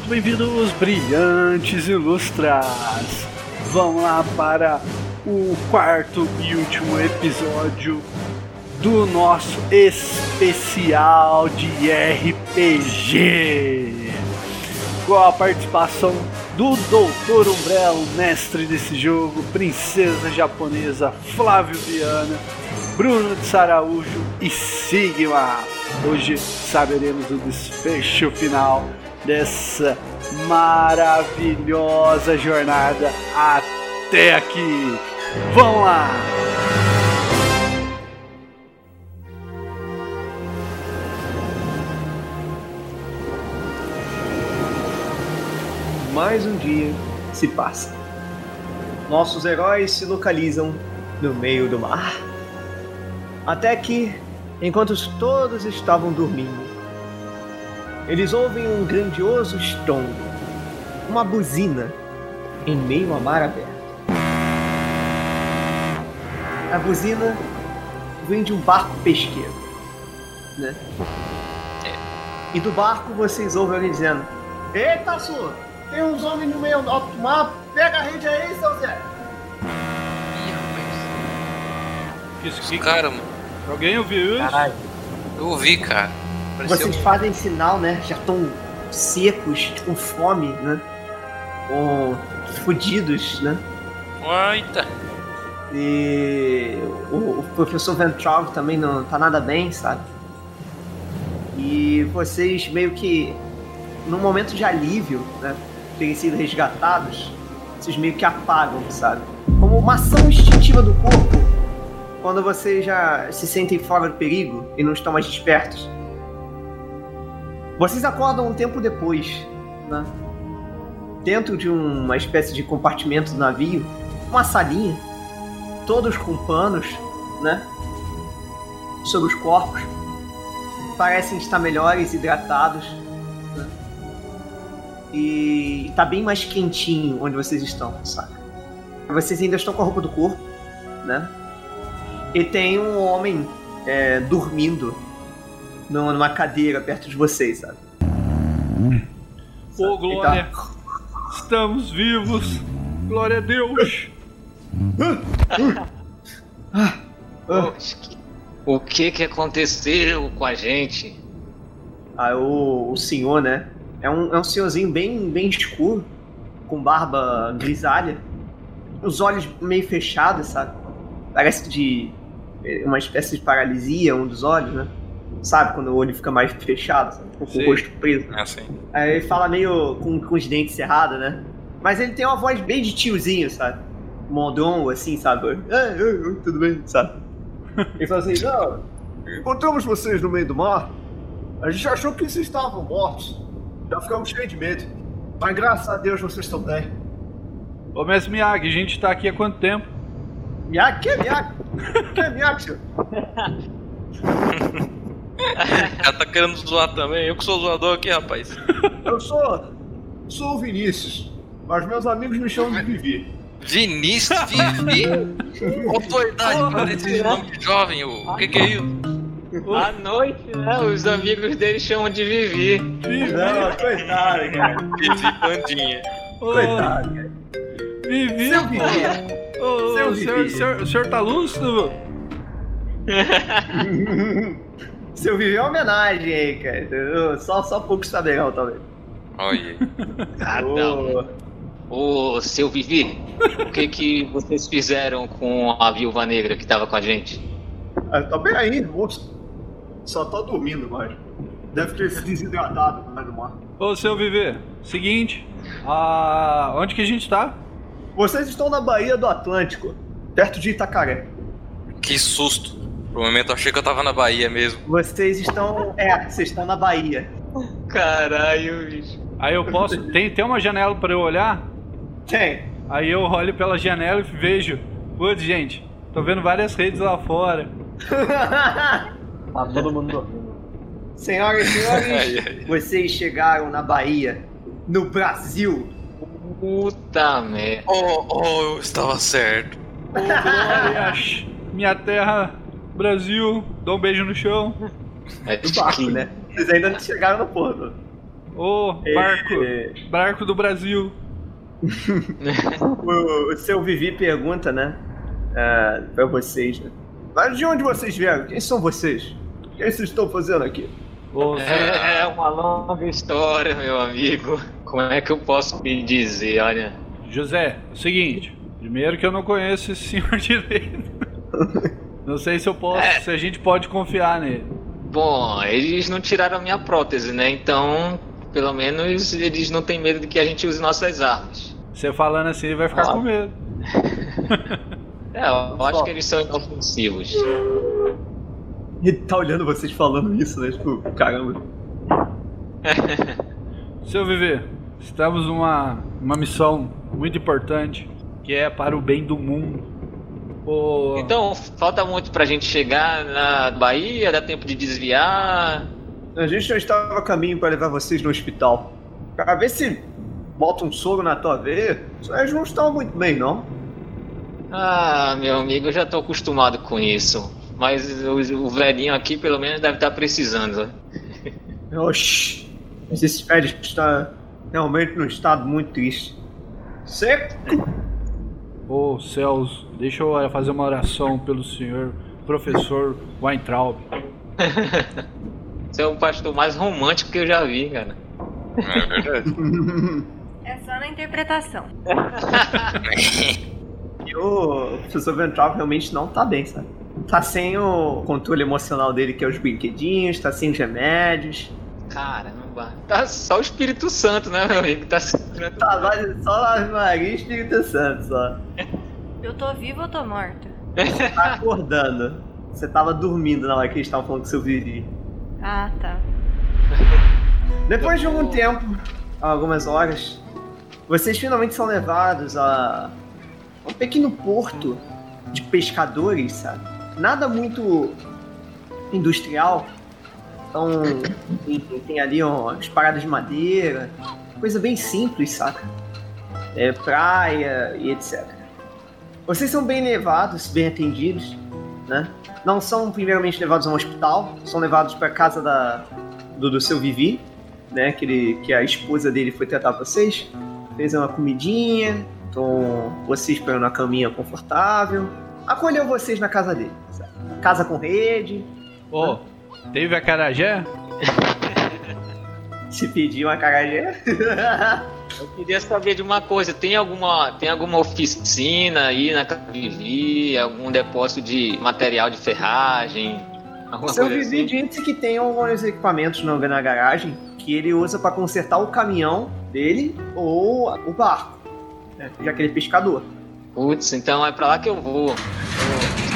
Muito bem-vindos, brilhantes ilustras! Vamos lá para o quarto e último episódio do nosso especial de RPG. Com a participação do Doutor Umbrella, mestre desse jogo, princesa japonesa Flávio Viana, Bruno de Saraújo e Sigma. Hoje saberemos o desfecho final dessa maravilhosa jornada até aqui. Vamos lá! Mais um dia se passa. Nossos heróis se localizam no meio do mar. Até que, enquanto todos estavam dormindo, eles ouvem um grandioso estrondo, uma buzina, em meio ao mar aberto. A buzina vem de um barco pesqueiro, né? E do barco vocês ouvem alguém dizendo: Eita, sua! Tem uns homens no meio do mar, pega a rede aí, seu Zé! Ih, rapaz. Isso que caras, mano. alguém ouviu isso? Caralho. Eu ouvi, cara. Vocês fazem sinal, né? Já estão secos, com fome, né? Ou fudidos, né? Eita. E o, o professor Ventral também não tá nada bem, sabe? E vocês meio que, num momento de alívio, né? Terem sido resgatados, vocês meio que apagam, sabe? Como uma ação instintiva do corpo, quando vocês já se sentem fora do perigo e não estão mais despertos. Vocês acordam um tempo depois, né? Dentro de uma espécie de compartimento do navio, uma salinha, todos com panos, né? Sobre os corpos. Parecem estar melhores, hidratados. Né? E tá bem mais quentinho onde vocês estão, saca? Vocês ainda estão com a roupa do corpo, né? E tem um homem é, dormindo numa numa cadeira perto de vocês, sabe? Ô, Ele Glória, tá- estamos vivos! Glória a Deus! Ah, O que que aconteceu com a gente? Aí o, o senhor, né? É um, é um senhorzinho bem, bem escuro, com barba grisalha, os olhos meio fechados, sabe? Parece de eh, uma espécie de paralisia, um dos olhos, né? Sabe quando o olho fica mais fechado, sabe? com o rosto preso. É assim. Aí ele fala meio com, com os dentes cerrados, né? Mas ele tem uma voz bem de tiozinho, sabe? Mondongo, assim, sabe? Oi, oi, tudo bem, sabe? Ele fala assim, não, encontramos vocês no meio do mar. A gente achou que vocês estavam mortos. Já ficamos cheios de medo. Mas graças a Deus vocês estão bem. Ô, Mestre Miyagi, a gente tá aqui há quanto tempo? Miyagi, que é Miyagi? Que é Miyagi, senhor? O cara tá querendo zoar também. Eu que sou zoador aqui, rapaz. Eu sou... Sou o Vinícius. Mas meus amigos me chamam de Vivi. Vinícius Vivi. Qual a tua idade esse nome de jovem? O que que é isso? À noite, né? Os amigos dele chamam de Vivi. Não, coitado, cara. Vivi Pandinha. Coitado, cara. Vivi, Seu pô. Vivi. Ô, Seu o senhor, Vivi. senhor- o senhor tá lúcido? Seu Vivi é uma homenagem aí, cara. Só, só poucos saberão, talvez. Olha. Ah. Ô, Ô, seu Vivi, o que que vocês fizeram com a viúva negra que tava com a gente? ah, tá bem aí, moço. Só tá dormindo, mas. Deve ter se desidratado mais do mar. Ô, seu Viver, seguinte. Ah, onde que a gente tá? Vocês estão na Baía do Atlântico, perto de Itacaré. Que susto. Por um momento eu achei que eu tava na Bahia mesmo. Vocês estão. É, vocês estão na Bahia. Caralho, bicho. Aí eu posso. Tem, tem uma janela pra eu olhar? Tem. Aí eu olho pela janela e vejo. Putz, gente, tô vendo várias redes lá fora. tá todo mundo dormindo. Senhoras e senhores, Ai, ai. vocês chegaram na Bahia, no Brasil. Puta merda. Oh, oh, eu estava certo. Ô, Glória, minha terra, Brasil, dá um beijo no chão. É Do barco, né? Vocês ainda não chegaram no porto. Ô, barco. É, Barco do Brasil. o, o seu Vivi pergunta, né? ah, pra vocês, né? Mas de onde vocês vieram? Quem são vocês? O que vocês estão fazendo aqui? Ô, É uma longa história, meu amigo. Como é que eu posso me dizer? Olha, José, é o seguinte. Primeiro que eu não conheço esse senhor direito. Não sei se eu posso, É. se a gente pode confiar nele. bom, eles não tiraram a minha prótese, né? Então, pelo menos eles não têm medo de que a gente use nossas armas. Você falando assim, ele vai ficar Ah. com medo. É, eu acho que eles são inofensivos. Ele tá olhando vocês falando isso, né? Tipo, caramba. Seu Viver, estamos numa uma missão muito importante que é para o bem do mundo. Então, falta muito pra gente chegar na Bahia, dá tempo de desviar. A gente já estava a caminho para levar vocês no hospital. Pra ver se bota um soro na tua veia. Vocês não estão muito bem, não? Ah, meu amigo, eu já tô acostumado com isso. Mas o, o velhinho aqui pelo menos deve estar precisando. Oxi. Mas esse velho está realmente num estado muito triste. Seco? Ô céus, deixa eu fazer uma oração pelo senhor professor Weintraub. Você é o pastor mais romântico que eu já vi, cara. É verdade. É só na interpretação. E o professor Ventral realmente não tá bem, sabe? Tá sem o controle emocional dele, que é os brinquedinhos, tá sem os remédios. Caramba. Tá só o Espírito Santo, né, meu amigo? Tá. Tá lá só Ave Maria e Espírito Santo só. Eu tô viva ou tô morta? Tá acordando. Você tava dormindo na hora que eles estavam falando com seu Vivi. Ah, tá. Depois de algum tempo, algumas horas, vocês finalmente são levados a um pequeno porto de pescadores, sabe? Nada muito industrial. Então, tem, tem ali umas paradas de madeira, coisa bem simples, saca? É, praia e etc. Vocês são bem levados, bem atendidos, né? Não são primeiramente levados a um hospital, são levados para casa da, do, do seu Vivi, né? Que, ele, que a esposa dele foi tratar vocês. Fez uma comidinha, então vocês esperando na caminha confortável. Acolheu vocês na casa dele. sabe? Casa com rede. Ô, teve a carajé? Se pedir uma carajé. Eu queria saber de uma coisa, tem alguma, tem alguma oficina aí na Vivi, algum depósito de material de ferragem? Seu Vivi assim? disse que tem alguns equipamentos no- na garagem que ele usa para consertar o caminhão dele ou o barco. né? Já que ele é pescador. Putz, então é pra lá que eu vou. Eu-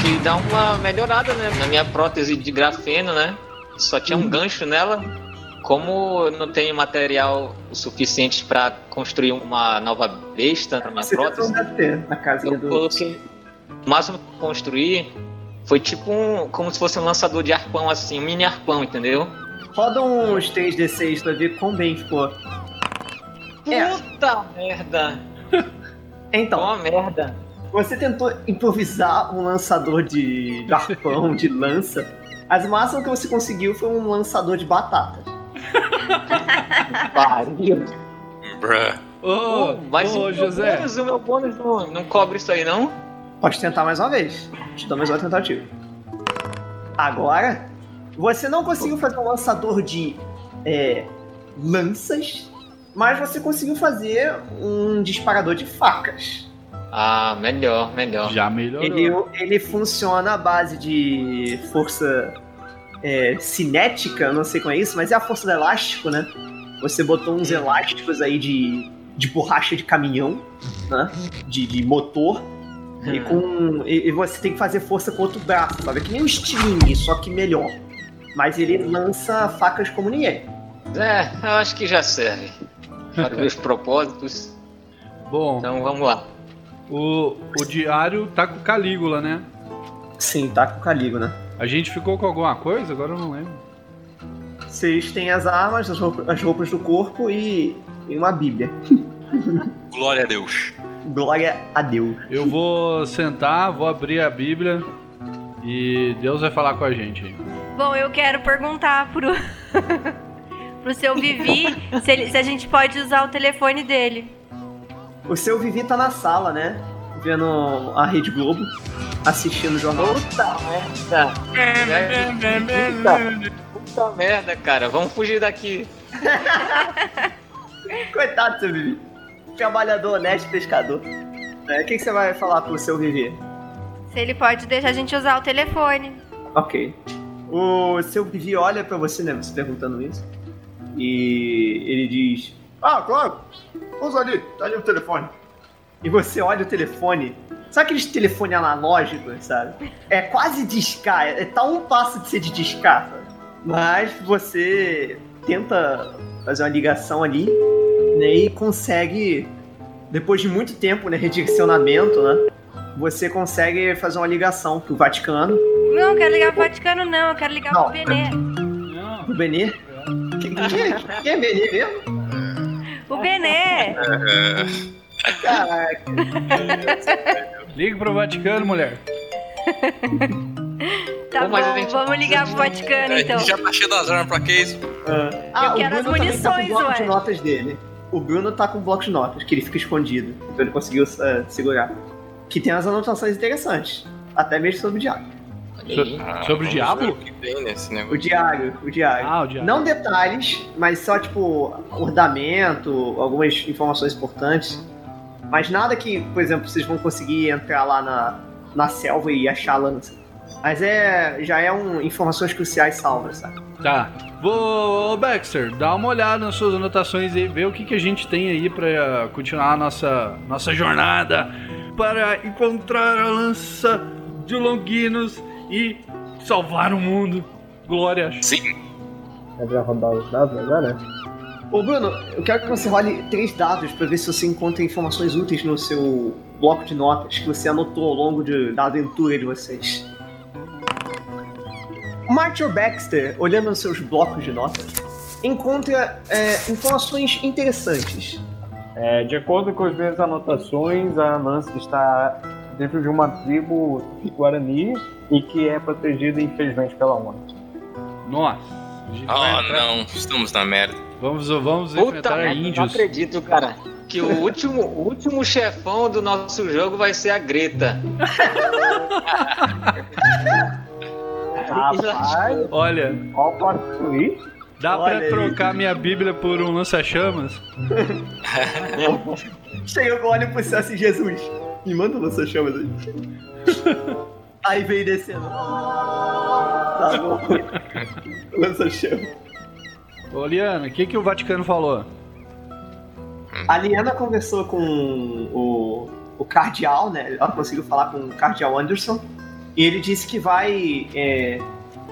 Que dá uma melhorada, né? Na minha prótese de grafeno, né? Só tinha um gancho nela. Como eu não tenho material o suficiente pra construir uma nova besta pra minha Você prótese, ter na casinha eu do. coloquei. O máximo que eu construí foi tipo um. como se fosse um lançador de arpão assim, um mini arpão, entendeu? Roda uns 3D6 pra ver quão bem ficou. É. Puta merda! Então, Uma merda. Você tentou improvisar um lançador de arpão, de lança. As máximas que você conseguiu foi um lançador de batatas. Pariu. Bruh. Ô, Mas ô o José. bônus, o meu bônus não, não cobre isso aí, não? Pode tentar mais uma vez. Te dou mais uma tentativa. Agora, você não conseguiu fazer um lançador de é, lanças, mas você conseguiu fazer um disparador de facas. Ah, melhor, melhor. Já melhorou. Ele, ele funciona à base de força é, cinética, não sei como é isso, mas é a força do elástico, né? Você botou uns elásticos aí de, de borracha de caminhão, né? De, de motor. E, com, e, e você tem que fazer força com outro braço, sabe? É que nem um Sting, só que melhor. Mas ele lança facas como ninguém. É, eu acho que já serve. Para os meus propósitos. Bom, Então vamos lá. O, o diário tá com Calígula, né? Sim, tá com o caligo, né? A gente ficou com alguma coisa? Agora eu não lembro. Vocês têm as armas, as roupas, as roupas do corpo e, e uma bíblia. Glória a Deus. Glória a Deus. Eu vou sentar, vou abrir a Bíblia e Deus vai falar com a gente. Bom, eu quero perguntar pro. pro seu Vivi se, ele- se a gente pode usar o telefone dele. O seu Vivi tá na sala, né? Vendo a Rede Globo, assistindo o jornal. Puta merda. Puta, puta merda, cara. Vamos fugir daqui. Coitado do seu Vivi. Trabalhador, honesto, pescador. É, O que, que você vai falar pro seu Vivi? Se ele pode deixar a gente usar o telefone. Ok. O seu Vivi olha pra você, né? Você perguntando isso. E ele diz: Ah, claro. Usa ali, tá ali o telefone. E você olha o telefone. Sabe aqueles telefone analógicos, sabe? É quase discar, é, tá um passo de ser de discar, sabe? Mas você tenta fazer uma ligação ali, né? E consegue, depois de muito tempo, né? Redirecionamento, né? Você consegue fazer uma ligação pro Vaticano. Não, eu quero ligar pro Vaticano, não. Eu quero ligar Não. pro Benê. Não. O Benê? Quem, quem, é- quem é Benê mesmo? O Benê! Caraca. Liga pro Vaticano, mulher. Tá bom, gente- vamos ligar pro Vaticano A então. gente já tá cheio das armas pra que isso? Ah, Eu o quero as tá com o munições, bloco de ué. notas dele. O Bruno tá com o bloco de notas, que ele fica escondido. Então ele conseguiu eh, segurar. Que tem as anotações interessantes. Até mesmo sobre o diário. Ah, Sobre o diabo? ver O que tem nesse O negócio? diário, o diário. Ah, o diabo. Não detalhes, mas só tipo ornamento, algumas informações importantes. Mas nada que, por exemplo, vocês vão conseguir entrar lá na, na selva e achar a lança. Mas é. já é um informações cruciais salvas, sabe? Tá. Vou, Baxter, dá uma olhada nas suas anotações e vê o que, que a gente tem aí pra continuar a nossa, nossa jornada para encontrar a lança de Longinos e salvar o mundo. Glória. Sim. É pra rodar os dados agora? Ô Bruno, eu quero que você role três dados pra ver se você encontra informações úteis no seu bloco de notas que você anotou ao longo de- da aventura de vocês. Martin Baxter, olhando nos seus blocos de notas, encontra é, informações interessantes. É, de acordo com as minhas anotações, a lança está dentro de uma tribo Guarani e que é protegida, infelizmente, pela ONU. Nossa. a gente vai Oh, não. Estamos na merda. Vamos, vamos Puta enfrentar merda, não índios. acredito, cara. Que o último, o último chefão do nosso jogo vai ser a Greta. Rapaz, Olha, twist? dá Olha pra trocar minha Bíblia por um lança-chamas? Chega, eu olho pro céu assim, Jesus, me manda lança chamas aí. aí vem descendo. Tá bom. lança chamas. Ô, Liana, o que, que o Vaticano falou? A Liana conversou com o, o cardeal, né? Ela conseguiu falar com o cardeal Anderson. E ele disse que vai. é,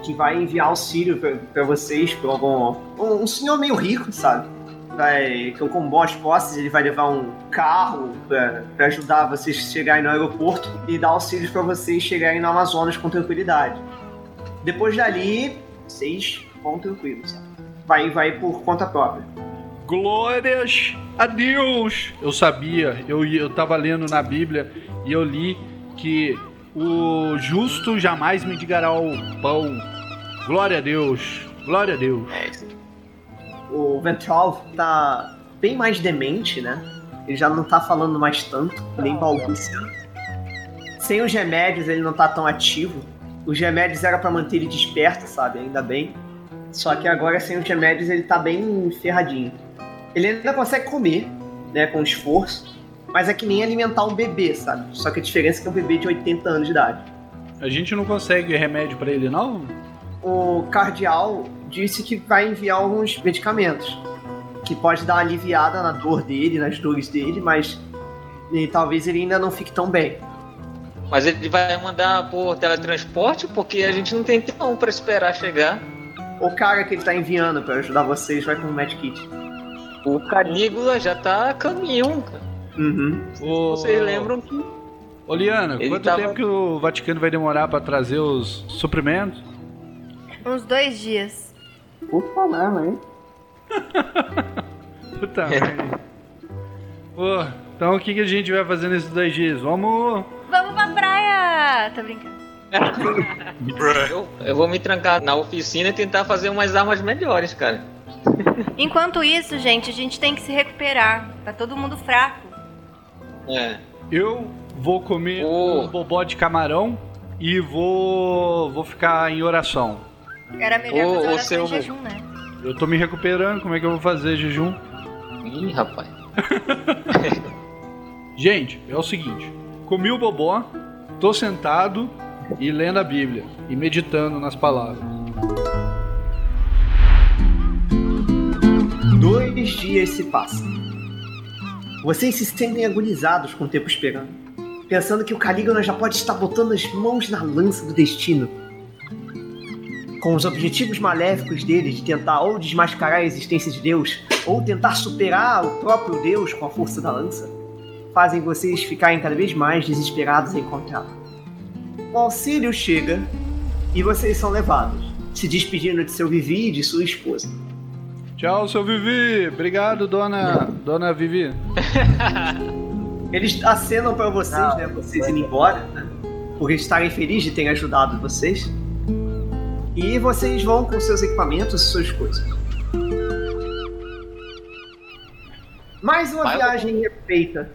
que vai enviar auxílio pra, pra vocês por algum. Um, um senhor meio rico, sabe? Vai, que com boas posses ele vai levar um carro pra ajudar vocês a chegarem no aeroporto e dar auxílios pra vocês chegarem no Amazonas com tranquilidade. Depois dali, vocês vão tranquilos? Vai, vai por conta própria. Glórias a Deus! Eu sabia, eu, eu tava lendo na Bíblia e eu li que o justo jamais mendigará o pão. Glória a Deus! Glória a Deus! É isso. O Ventrov tá bem mais demente, né? Ele já não tá falando mais tanto, nem balbuciando. Sem os remédios, ele não tá tão ativo. Os remédios era pra manter ele desperto, sabe? Ainda bem. Só que agora, sem os remédios, ele tá bem ferradinho. Ele ainda consegue comer, né? Com esforço. Mas é que nem alimentar um bebê, sabe? Só que a diferença é que é um bebê de 80 anos de idade. A gente não consegue remédio pra ele, não? o cardeal disse que vai enviar alguns medicamentos que pode dar uma aliviada na dor dele, nas dores dele, mas e, talvez ele ainda não fique tão bem. Mas ele vai mandar por teletransporte porque a gente não tem tempo pra esperar chegar. O cara que ele tá enviando pra ajudar vocês vai com o medkit. O Canígula já tá a caminho. cara. Uhum. Ô, Vocês lembram que Ô, Liana, Ele quanto tava- tempo que o Vaticano vai demorar pra trazer os suprimentos? Uns dois dias. Ufa mesmo, hein? Puta merda. Pô, então o que, que a gente vai fazer nesses dois dias? Vamos. Vamos pra praia! Tô brincando. Eu, eu vou me trancar na oficina e tentar fazer umas armas melhores, cara. Enquanto isso, gente, a gente tem que se recuperar. Tá todo mundo fraco. É. Eu vou comer Oh. um bobó de camarão e vou vou ficar em oração. Era melhor Ô, fazer ô, seu- em jejum, né? Eu tô me recuperando, como é que eu vou fazer jejum? Ih, rapaz. Gente, é o seguinte: comi o bobó, tô sentado e lendo a Bíblia e meditando nas palavras. Dois dias se passam. Vocês se sentem agonizados com o tempo esperando, pensando que o Calígula já pode estar botando as mãos na lança do destino. Com os objetivos maléficos dele de tentar ou desmascarar a existência de Deus, ou tentar superar o próprio Deus com a força da lança, fazem vocês ficarem cada vez mais desesperados em encontrá-lo. O auxílio chega e vocês são levados, se despedindo de seu Vivi e de sua esposa. Tchau, seu Vivi. Obrigado, dona, dona Vivi. Eles acenam pra vocês, Não, né? Vocês indo embora, né? Por estarem felizes de terem ajudado vocês. E vocês vão com seus equipamentos e suas coisas. Mais uma Vai, viagem é feita.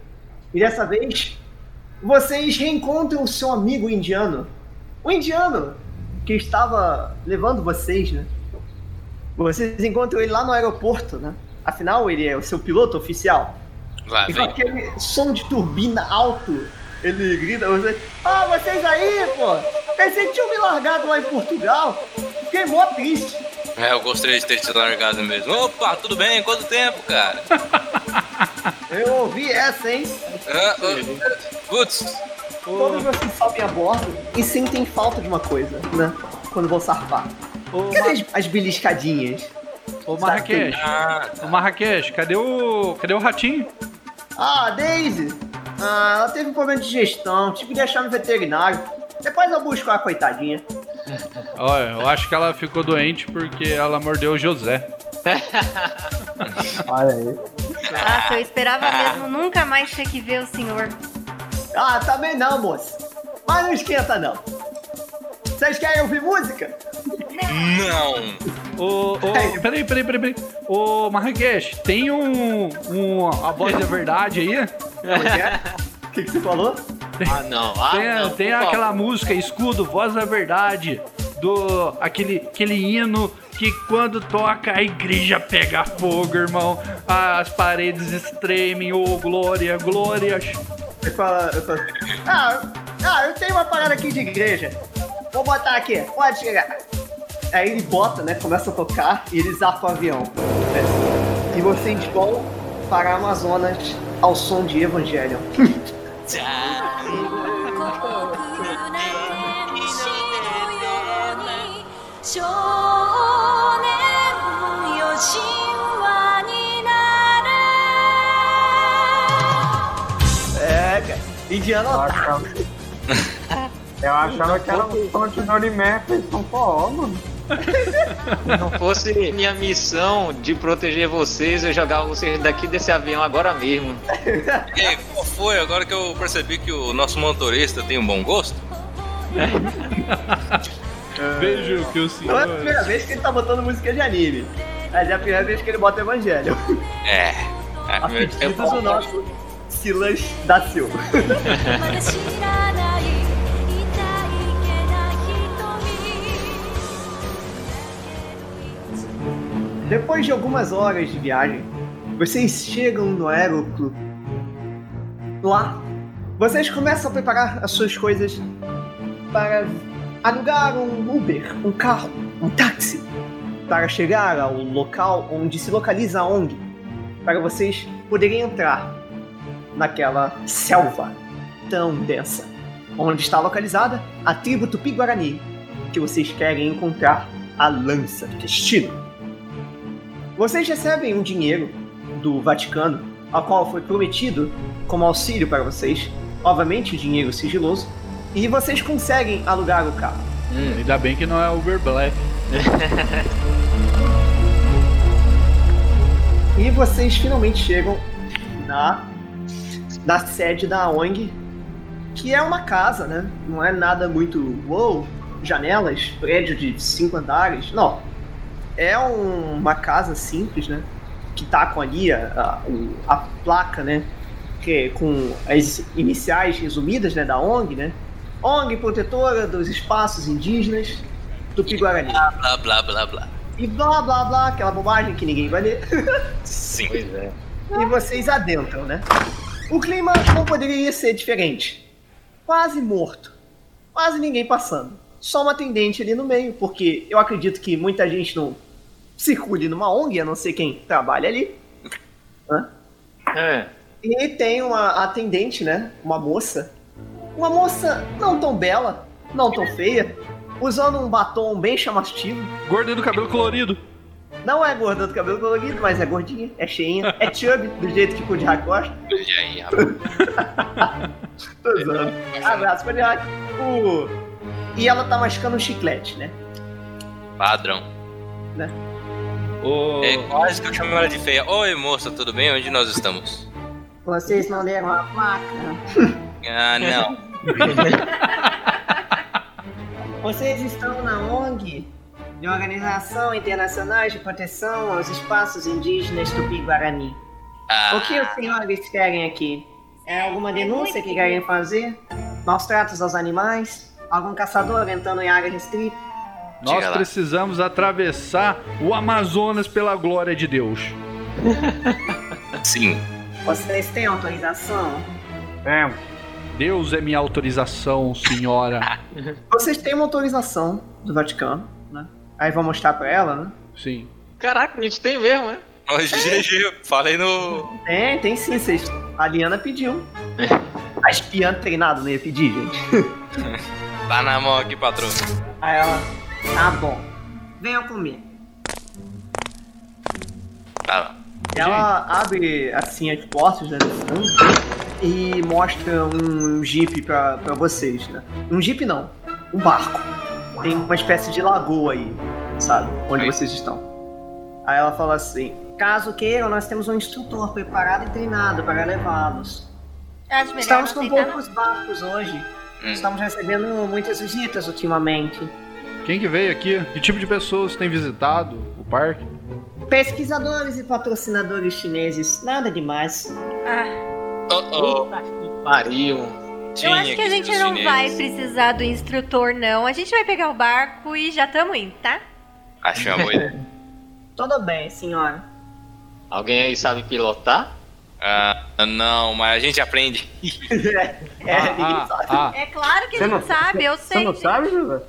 E dessa vez, vocês reencontram o seu amigo indiano. O indiano que estava levando vocês, né? Vocês encontram ele lá no aeroporto, né? Afinal, ele é o seu piloto oficial. Lá E com aquele som de turbina alto, ele grita, você, ah, vocês aí, pô! Pensei que tinham me largado lá em Portugal. Fiquei mó triste. É, eu gostaria de ter te largado mesmo. Opa, tudo bem? Quanto tempo, cara? Eu ouvi essa, hein? Ah, ah, Putz, Todos vocês sobem a bordo e sentem falta de uma coisa, né? Quando vão sarfar. Ô, Cadê as, as beliscadinhas? ô Marrakech, ah, ô Marrakech, cadê o. Cadê o ratinho? Ah, Daisy! Ah, ela teve um problema de digestão, tive que deixar no veterinário. Depois eu busco a coitadinha. Olha, eu acho que ela ficou doente porque ela mordeu o José. Olha aí. Nossa, eu esperava mesmo nunca mais ter que ver o senhor. Ah, também não, moço. Mas não esquenta, não. Vocês querem ouvir música? não. Ô, ô, peraí, peraí, peraí, peraí. Ô, Marrakech, tem um, um. A voz da verdade aí? Como é que é? O que, que você falou? Ah, não. Ah, Tem, não, tem aquela favor. música, escudo, voz da verdade. Do. aquele, aquele hino que quando toca a igreja pega fogo, irmão. As paredes estremem, ô glória, glórias. Você fala, eu falo, ah, ah, eu tenho uma parada aqui de igreja vou botar aqui, pode chegar. Aí ele bota, né? Começa a tocar e ele zapa o avião. E vocês vão para a Amazonas ao som de Evangelho. É, cara. Indiana. Eu achava, que era um som de Norimé feito com forró, mano. Se não fosse minha missão de proteger vocês, eu jogava vocês daqui desse avião agora mesmo. E qual foi agora que eu percebi que o nosso motorista tem um bom gosto? Vejo que o Não é a senhor. primeira vez que ele tá botando música de anime. Mas é a primeira vez que ele bota Evangelho. É. é A pedido tempo. do nosso Silas da Silva. Depois de algumas horas de viagem, vocês chegam no aeroclube. Lá, vocês começam a preparar as suas coisas para alugar um Uber, um carro, um táxi, para chegar ao local onde se localiza a ONG, para vocês poderem entrar naquela selva tão densa, onde está localizada a tribo Tupi-Guarani, que vocês querem encontrar a lança do destino. Vocês recebem um dinheiro do Vaticano, ao qual foi prometido como auxílio para vocês, obviamente dinheiro sigiloso, e vocês conseguem alugar o carro. Ainda bem que não é Uber Black. E vocês finalmente chegam na, na sede da ONG, que é uma casa, né? Não é nada muito. Uou, janelas, prédio de cinco andares. Não. É um- uma casa simples, né? Que tá com ali a, a, a placa, né? Que, com as iniciais resumidas, né? Da ONG, né? ONG protetora dos espaços indígenas do Piguarani. Blá, blá, blá, blá. E blá blá blá, aquela bobagem que ninguém vai ler. Sim. Pois é. e vocês adentram, né? O clima não poderia ser diferente. Quase morto. Quase ninguém passando. Só uma atendente ali no meio, porque eu acredito que muita gente não circule numa ONG, a não ser quem trabalha ali. Hã? É. E tem uma atendente, né? Uma moça. Uma moça não tão bela, não tão feia, usando um batom bem chamativo. Gordo do cabelo colorido. Não é gorda do cabelo colorido, mas é gordinha, é cheinha, é chubby, do jeito que o Kudihak gosta. E aí, rapaz? Tô zoando. Abraço, Kudihak. O... E ela tá mascando um chiclete, né? Padrão. É quase que eu chamo ela de feia. Oi, moça, tudo bem? Onde nós estamos? Vocês não leram a placa? Ah, não. Vocês estão na ONG de Organização Internacional de Proteção aos Espaços Indígenas Tupi-Guarani. Ah, O que os senhores querem aqui? É alguma denúncia que querem fazer? Maus tratos aos animais? Algum caçador entrando em área restrita? Nós lá. precisamos atravessar o Amazonas pela glória de Deus. sim. Vocês têm autorização? É, Deus é minha autorização, senhora. Vocês têm uma autorização do Vaticano, né? Aí vou mostrar pra ela, né? Sim. Caraca, a gente tem mesmo, né? Hoje, GG, falei no. Tem, tem sim, vocês. A Liana pediu. A espiã treinada não ia pedir, gente. Tá na mão aqui, patrão. Aí ela, tá bom. Venham comigo. Tá. Ela abre assim as portas né, desse tanque e mostra um jeep pra, pra vocês, né? Um jeep não, um barco. Tem uma espécie de lagoa aí, sabe? Onde Oi. vocês estão. Aí ela fala assim: caso queiram, nós temos um instrutor preparado e treinado para levá-los. Estamos com poucos barcos hoje. Hum. Estamos recebendo muitas visitas ultimamente. Quem que veio aqui? Que tipo de pessoas tem visitado o parque? Pesquisadores e patrocinadores chineses, nada demais. Ah, Oh, Puta que pariu. eu acho que a gente não vai precisar do instrutor, não. A gente vai pegar o barco e já estamos indo, tá? Achei uma boa ideia. Tudo bem, senhora. Alguém aí sabe pilotar? Ah, não, mas a gente aprende. É, ah, ah, sabe. ah. É claro que a Você gente não- sabe, eu você sei. não sabe, José?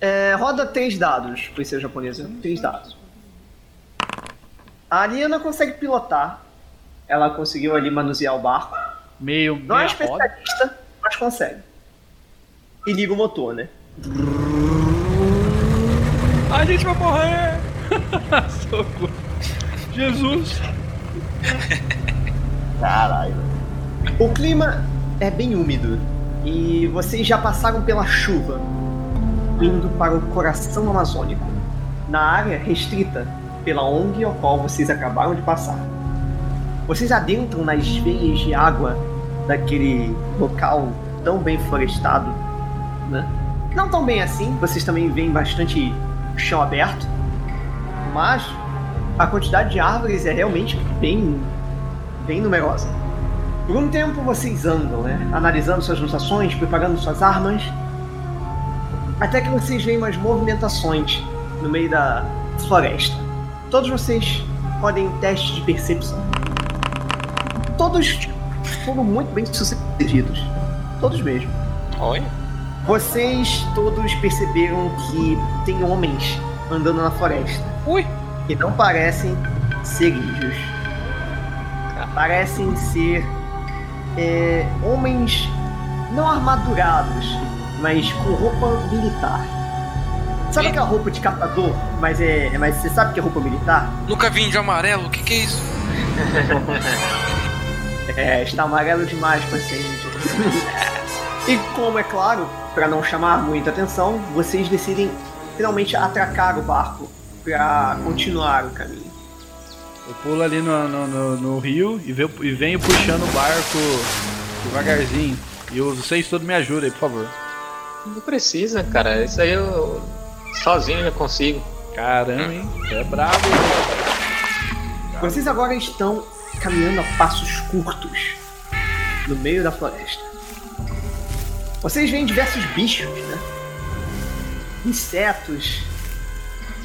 É, roda três dados, por ser japonesa. Três dados. A Ariana consegue pilotar. Ela conseguiu ali manusear o barco. Meio, Não é meia roda. especialista, mas consegue. E liga o motor, né? A gente vai morrer! Socorro. Jesus! Caralho. O clima é bem úmido. E vocês já passaram pela chuva, indo para o coração amazônico, na área restrita pela ONG ao qual vocês acabaram de passar. Vocês adentram nas veias de água daquele local tão bem florestado, né? Não tão bem assim, vocês também veem bastante chão aberto, mas a quantidade de árvores é realmente bem, bem numerosa. Por um tempo vocês andam, né? Analisando suas notações, preparando suas armas. Até que vocês veem umas movimentações no meio da floresta. Todos vocês podem teste de percepção. Todos foram muito bem sucedidos. Todos mesmo. Oi? Vocês todos perceberam que tem homens andando na floresta. Ui. E não parecem ser índios. Parecem ser é, homens não armadurados, mas com roupa militar. Sabe aquela roupa de catador? Mas é. Mas você sabe que é roupa militar? Nunca vi índio amarelo, o que que é isso? É, está amarelo demais para ser índio. e como é claro, para não chamar muita atenção, vocês decidem finalmente atracar o barco para continuar o caminho. Eu pulo ali no, no, no- no rio e venho, e venho puxando o barco devagarzinho. E os vocês todos me ajudem aí, por favor. Não precisa, cara. Isso aí eu sozinho já consigo. Caramba, hein? É brabo. Vocês agora estão caminhando a passos curtos no meio da floresta. Vocês veem diversos bichos, né? Insetos,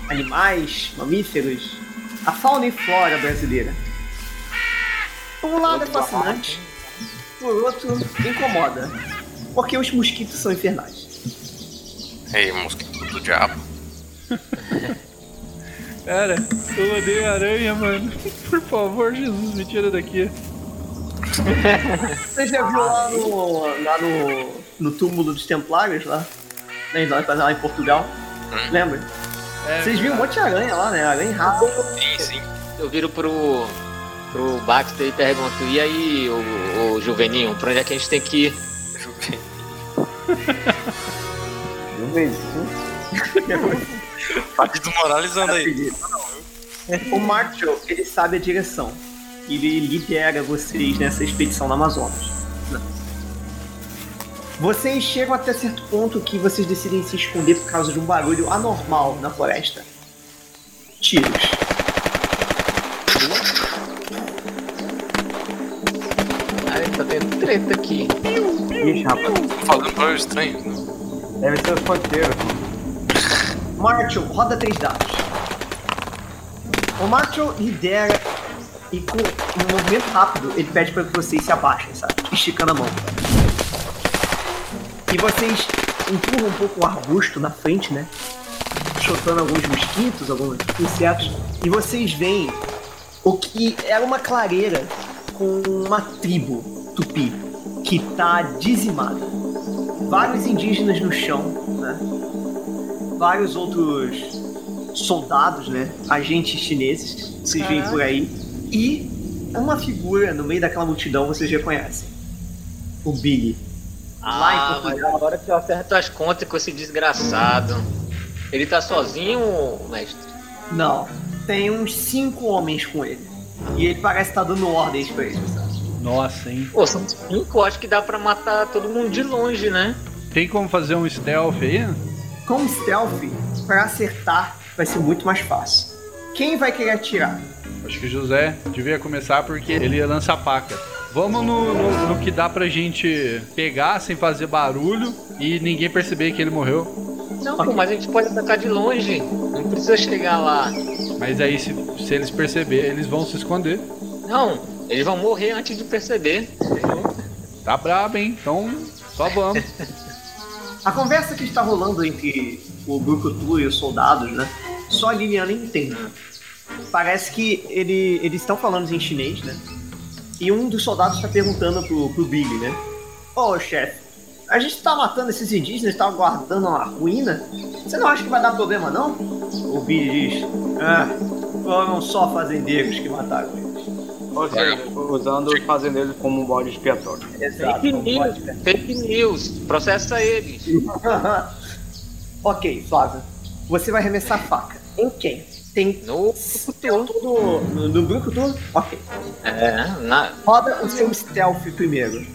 animais, mamíferos, a fauna e flora brasileira. Por um lado é fascinante, por outro incomoda, porque os mosquitos são infernais. Ei, mosquito do diabo. Cara, eu odeio aranha, mano. Por favor, Jesus, me tira daqui. Você já viu lá no, lá no, no túmulo dos Templários, lá? Né, lá lá em Portugal? Lembra? É, Vocês viram um monte de aranha lá, né? Aranha rápida. Sim, sim. Eu viro pro, pro Baxter e pergunto, e aí, o, o Juveninho, pra onde é que a gente tem que ir? Tá desmoralizando aí. O Marshall, ele sabe a direção. Ele lidera vocês nessa expedição na Amazonas. Vocês chegam até certo ponto que vocês decidem se esconder por causa de um barulho anormal na floresta. Tiros. Ai, tá tendo treta aqui. Ixi, rapaz. Tô falando barulho estranho. né? Deve ser os fanteiros. Marshall, roda três dados. O Marshall lidera e com um movimento rápido ele pede para que vocês se abaixem, sabe? Esticando a mão. E vocês empurram um pouco o arbusto na frente, né? Chotando alguns mosquitos, alguns insetos. E vocês veem o que era uma clareira com uma tribo tupi que tá dizimada. Vários indígenas no chão, né? vários outros soldados, né? Agentes chineses, vocês veem por aí. E uma figura no meio daquela multidão vocês já conhecem. O Billy. Lá em Ah, mas agora que eu acerto as contas com esse desgraçado. Ele tá sozinho, mestre? Não. Tem uns cinco homens com ele. E ele parece estar dando ordens pra eles, sabe? Nossa, hein? Pô, são cinco, acho que dá pra matar todo mundo de longe, né? Tem como fazer um stealth aí? Com stealth, pra acertar, vai ser muito mais fácil. Quem vai querer atirar? Acho que o José devia começar porque ele ia lançar paca. Vamos no, no- no que dá pra gente pegar sem fazer barulho e ninguém perceber que ele morreu. Não, pô, mas a gente pode atacar de longe. Não precisa chegar lá. Mas aí, se, se eles perceberem, eles vão se esconder. Não, eles vão morrer antes de perceber. Tá brabo, hein? Então, só vamos. A conversa que está rolando entre o Brucutu e os soldados, né? Só a Liliana entende. Parece que ele, eles estão falando em chinês, né? E um dos soldados está perguntando pro, pro Billy, né? Ô chefe, a gente tá matando esses indígenas, tá guardando uma ruína? Você não acha que vai dar problema, não? O Billy diz: Ah, foram só fazendeiros que mataram eles. Ou seja, usando os fazendeiros como um bode expiatório. Exato. Fake news, fake news. Processa eles. ok, Flávio. Você vai arremessar a faca. Em quem? Tem No Stealth no, no, no grupo todo? Ok. É, na, Roda o seu stealth primeiro.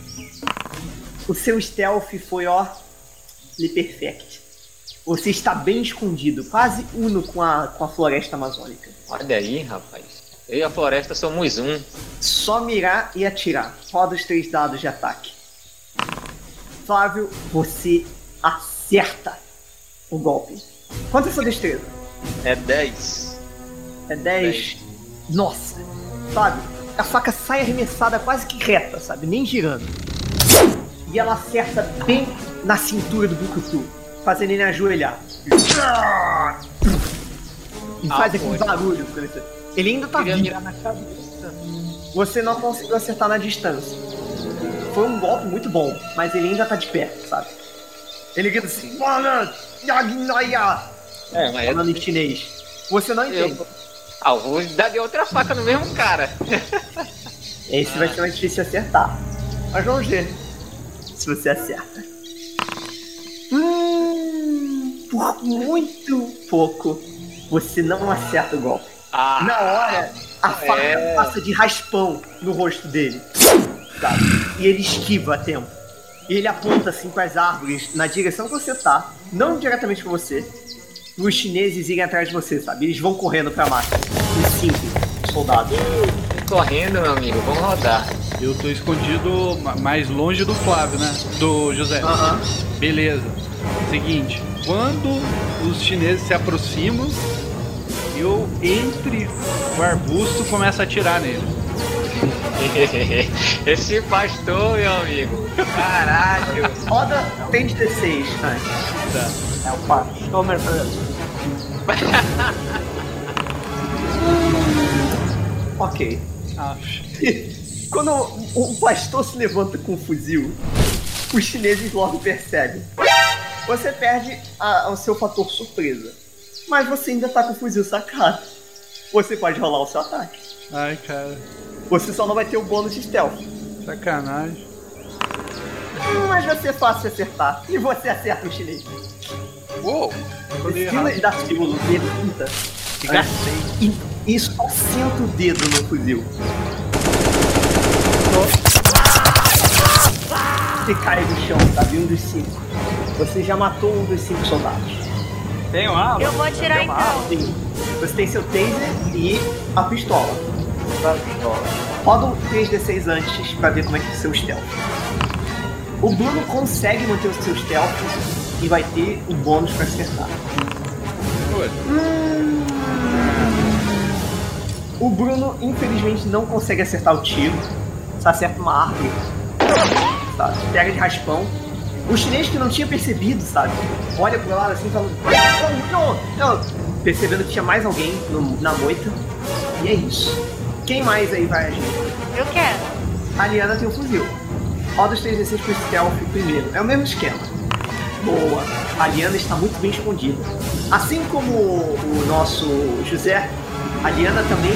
O seu stealth foi, ó, le perfect. Você está bem escondido, quase uno com a, com a floresta amazônica. olha aí, rapaz. Eu e a floresta somos um. Só mirar e atirar. Roda os três dados de ataque. Flávio, você acerta o golpe. Quanto é sua destreza? É 10. É 10. Nossa. Sabe? A faca sai arremessada quase que reta, sabe? Nem girando. E ela acerta bem na cintura do Bukutu, fazendo ele ajoelhar. E faz aquele poxa. barulho. Ele- ainda tá vivo. mirar na cabeça. Você não conseguiu acertar na distância. Foi um golpe muito bom, mas ele ainda tá de pé, sabe? Ele grita assim, "Fala, Yagnaya", É, mas falando em chinês. Você não entende. eu... Ah, eu vou dar de outra faca no mesmo cara. Esse vai ser mais difícil de acertar. Mas vamos ver se você acerta. Hum, por muito pouco, você não acerta o golpe. Ah, Na hora, a faca é. passa de raspão no rosto dele. Sabe? E ele esquiva a tempo. E ele aponta assim com as árvores na direção que você tá, não diretamente pra você, os chineses irem atrás de você, sabe? Eles vão correndo pra máquina. Os cinco soldados. Correndo, meu amigo, vamos rodar. Eu tô escondido ma- mais longe do Flávio, né? Do José. Aham. Beleza. Seguinte, quando os chineses se aproximam, eu entre o arbusto e começo a atirar nele. Esse pastor, meu amigo. Caralho. Roda tem 16 antes. É o pastor Mercedes. Ok. Quando o, o pastor se levanta com um fuzil, os chineses logo percebem. Você perde a- o seu fator surpresa. Mas você ainda tá com o fuzil sacado. Você pode rolar o seu ataque. Ai, cara. Você só não vai ter o bônus de stealth. Sacanagem. Mas vai ser fácil de acertar. E você acerta o chinês. Uou! Errado. da símbolo dele pinta. Gastei. E, e só senta o dedo no fuzil. Você cai no chão, sabe? Um dos cinco. Você já matou um dos cinco soldados. Tem uma arma? Eu vou uma então. Sim. Você tem seu taser e a pistola. Tá, pistola. Roda um 3d6 antes pra ver como é que é o seu stealth. O Bruno consegue manter o seu stealth e vai ter um bônus pra acertar. Hum. O Bruno, infelizmente, não consegue acertar o tiro. Só acerta uma árvore. Sabe? Pega de raspão. O chinês que não tinha percebido, sabe? Olha pro lado assim falando. Não, não. Percebendo que tinha mais alguém no- na moita. E é isso. Quem mais aí vai agir? Eu quero. A Liana tem um fuzil. Roda os 3d6 pro stealth primeiro. É o mesmo esquema. Boa. A Liana está muito bem escondida. Assim como o nosso José, a Liana também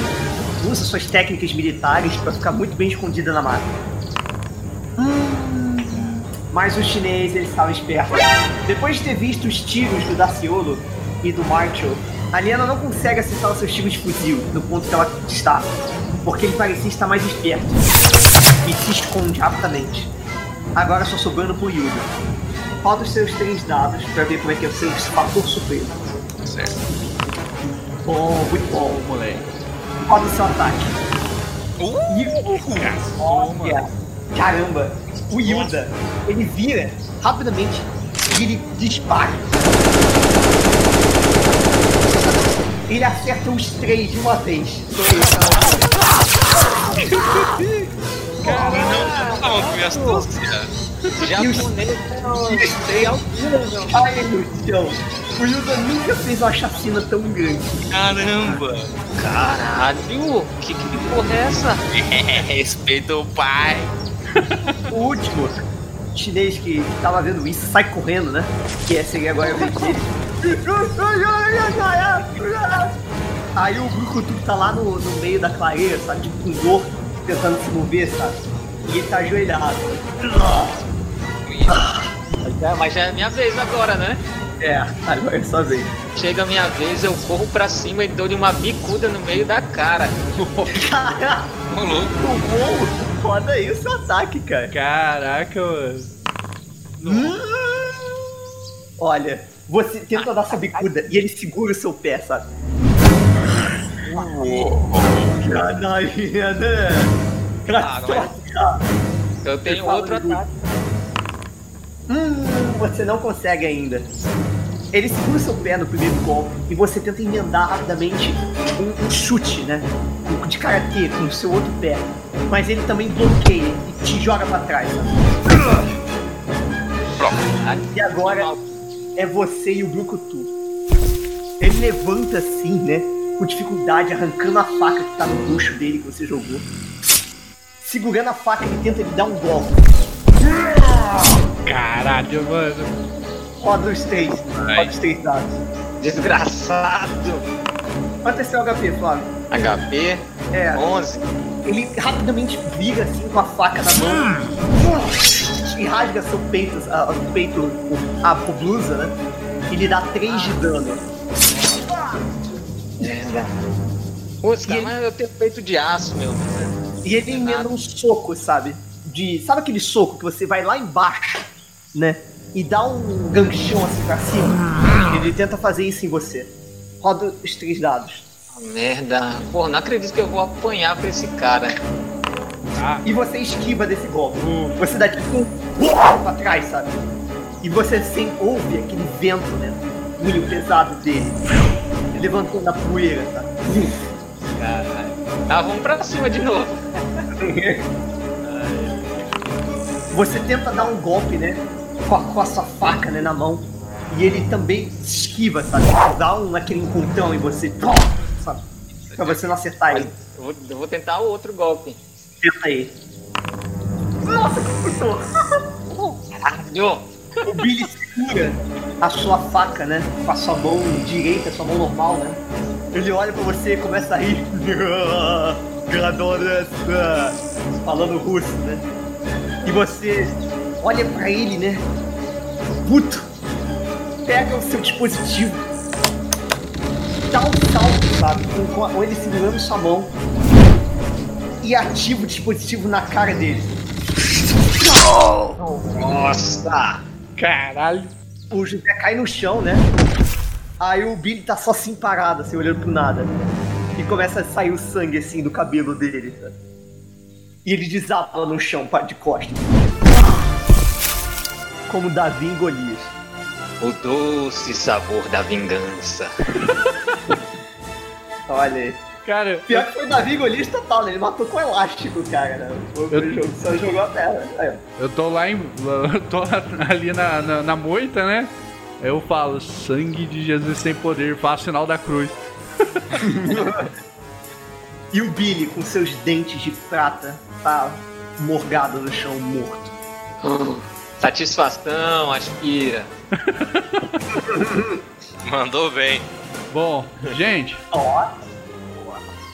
usa suas técnicas militares para ficar muito bem escondida na máquina. Mas o chinês, ele estava esperto. Depois de ter visto os tiros do Daciolo e do Marshall, a Liana não consegue acertar os seus tiros de fuzil no ponto que ela está, porque ele parecia estar mais esperto e se esconde rapidamente. Agora só sobrando pro Yuga. Roda os seus três dados pra ver como é que é o seu fator surpresa. Certo. Bom, muito bom. Moleque. Roda o seu ataque. Uh! Olha, caramba, o Yuda, ele vira rapidamente e ele dispara. Ele acerta os três de uma vez. Não, não, que astúcia. Japonês meu. Ai, meu Deus. O Yuda nunca fez uma chacina tão grande. Caramba! Caralho, que, que porra é essa? Respeita o pai. O último chinês que tava vendo isso sai correndo, né? Que esse aí agora é o vez dele. Aí o Brucutu tá lá no, no meio da clareira, sabe? Tipo com dor, tentando se mover, sabe? E ele tá ajoelhado. Mas já é a minha vez agora, né? É, agora é sua vez. Chega a minha vez, eu corro pra cima e dou-lhe uma bicuda no meio da cara. Caraca, Ô, louco. Foda aí o seu ataque, cara. Caraca, mano. Hum. Olha, você tenta dar sua bicuda e ele segura o seu pé, sabe? Canalha, né? Ah, é? Eu tenho outro ataque. Hum, você não consegue ainda. Ele segura seu pé no primeiro golpe e você tenta emendar rapidamente um, um chute, né? De karatê com o seu outro pé. Mas ele também bloqueia e te joga pra trás, sabe? E agora é você e o Brucutu. Ele levanta assim, né? Com dificuldade, arrancando a faca que tá no bucho dele que você jogou. Segurando a faca, ele tenta lhe dar um golpe. Caralho, mano. Roda os três. Roda os três dados. Desgraçado. Quanto é seu HP, Flávio? HP É, 11. ele rapidamente vira assim com a faca na mão e rasga seu peito, a, o peito, a, a blusa, né? E lhe dá 3 de dano. Putz, cara, ele- mas eu tenho peito de aço, meu. E ele emenda um soco, sabe? De. Sabe aquele soco que você vai lá embaixo, né? E dá um ganchão assim pra cima. Ele tenta fazer isso em você. Roda os três dados. Ah, Merda. Pô, não acredito que eu vou apanhar pra esse cara. E você esquiva desse golpe. Você dá tipo um pra trás, sabe? E você sem, ouve aquele vento, né? O punho pesado dele. Levantando a poeira, sabe? Caralho. Tá, vamos pra cima de novo. Você tenta dar um golpe, né? Com a, sua faca, né, na mão. E ele também esquiva, sabe? Dá um aquele encontrão em você. Sabe? Pra você não acertar ele. Eu vou, eu vou tentar outro golpe. Tenta aí. Nossa, que! Caralho. O Billy segura a sua faca, né? Com a sua mão direita, sua mão normal, né? Ele olha pra você e começa a rir. Gadora, falando russo, né? E você olha pra ele, né? Puto! Pega o seu dispositivo, dá um salto, sabe? Com, com ele segurando sua mão e ativa o dispositivo na cara dele. Nossa. Caralho. O José cai no chão, né? Aí o Billy tá só assim parado, assim, olhando pro nada. E começa a sair o sangue, assim, do cabelo dele. sabe? E ele desaba no chão, de costas. Como Davi em Golias. O doce sabor da vingança. Olha aí. Cara, Pior que foi Davi em Golias total, né? Ele matou com elástico, cara, né? O Eu- jogo só jogou a terra. Aí, eu tô lá em. Eu tô ali na, na, na moita, né? Aí eu falo, sangue de Jesus sem poder, faço o sinal da cruz. E o Billy, com seus dentes de prata, tá morgado no chão, morto. Satisfação, aspira. Mandou bem. Bom, gente, Ó,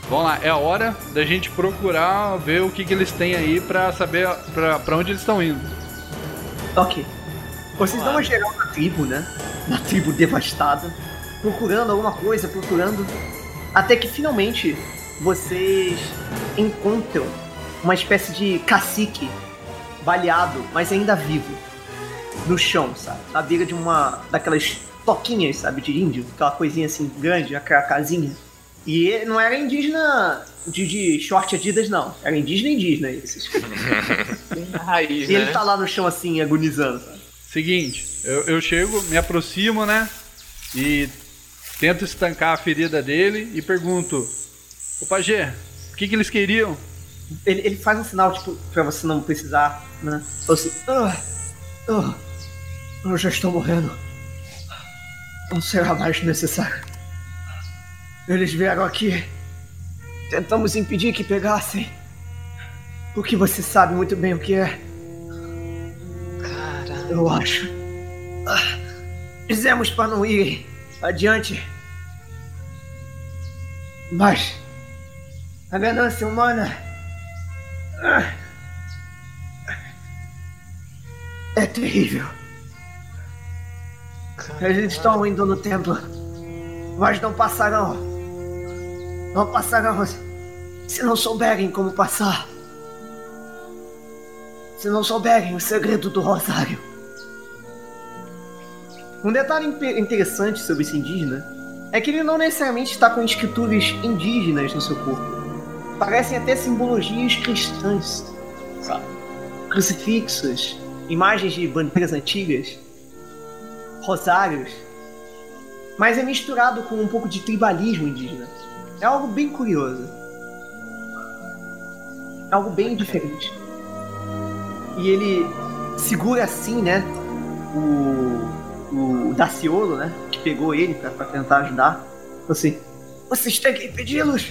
vamos lá. É a hora da gente procurar ver o que, que eles têm aí pra saber pra, pra onde eles estão indo. Ok. Vocês dão uma geral na tribo, né? Na tribo devastada. Procurando alguma coisa, procurando. Até que finalmente vocês encontram uma espécie de cacique baleado, mas ainda vivo. No chão, sabe? Na beira de uma. daquelas toquinhas, sabe? De índio. Aquela coisinha assim grande, aquela casinha. E ele não era indígena de, de short Adidas, não. Era indígena indígena esses. Raiz, E ele né? tá lá no chão assim, agonizando, sabe? Seguinte, eu, eu chego, me aproximo, né? E tento estancar a ferida dele e pergunto: Ô Pajé, o que, que eles queriam? Ele, ele faz um sinal, tipo, pra você não precisar, né? Fala assim, ah, ah, eu já estou morrendo. Não será mais necessário. Eles vieram aqui. Tentamos impedir que pegassem. O que você sabe muito bem o que é, Caralho. eu acho. Ah, fizemos para não irem adiante. Mas a ganância humana é terrível. Eles estão indo no templo, mas não passarão. Não passarão se não souberem como passar. Se não souberem o segredo do rosário. Um detalhe interessante sobre esse indígena é que ele não necessariamente está com escrituras indígenas no seu corpo. Parecem até simbologias cristãs, sabe? Crucifixos, imagens de bandeiras antigas, rosários. Mas é misturado com um pouco de tribalismo indígena. É algo bem curioso. É algo bem diferente. E ele segura assim, né? O, o Daciolo, né? Que pegou ele pra tentar ajudar. Assim: Vocês têm que impedi-los!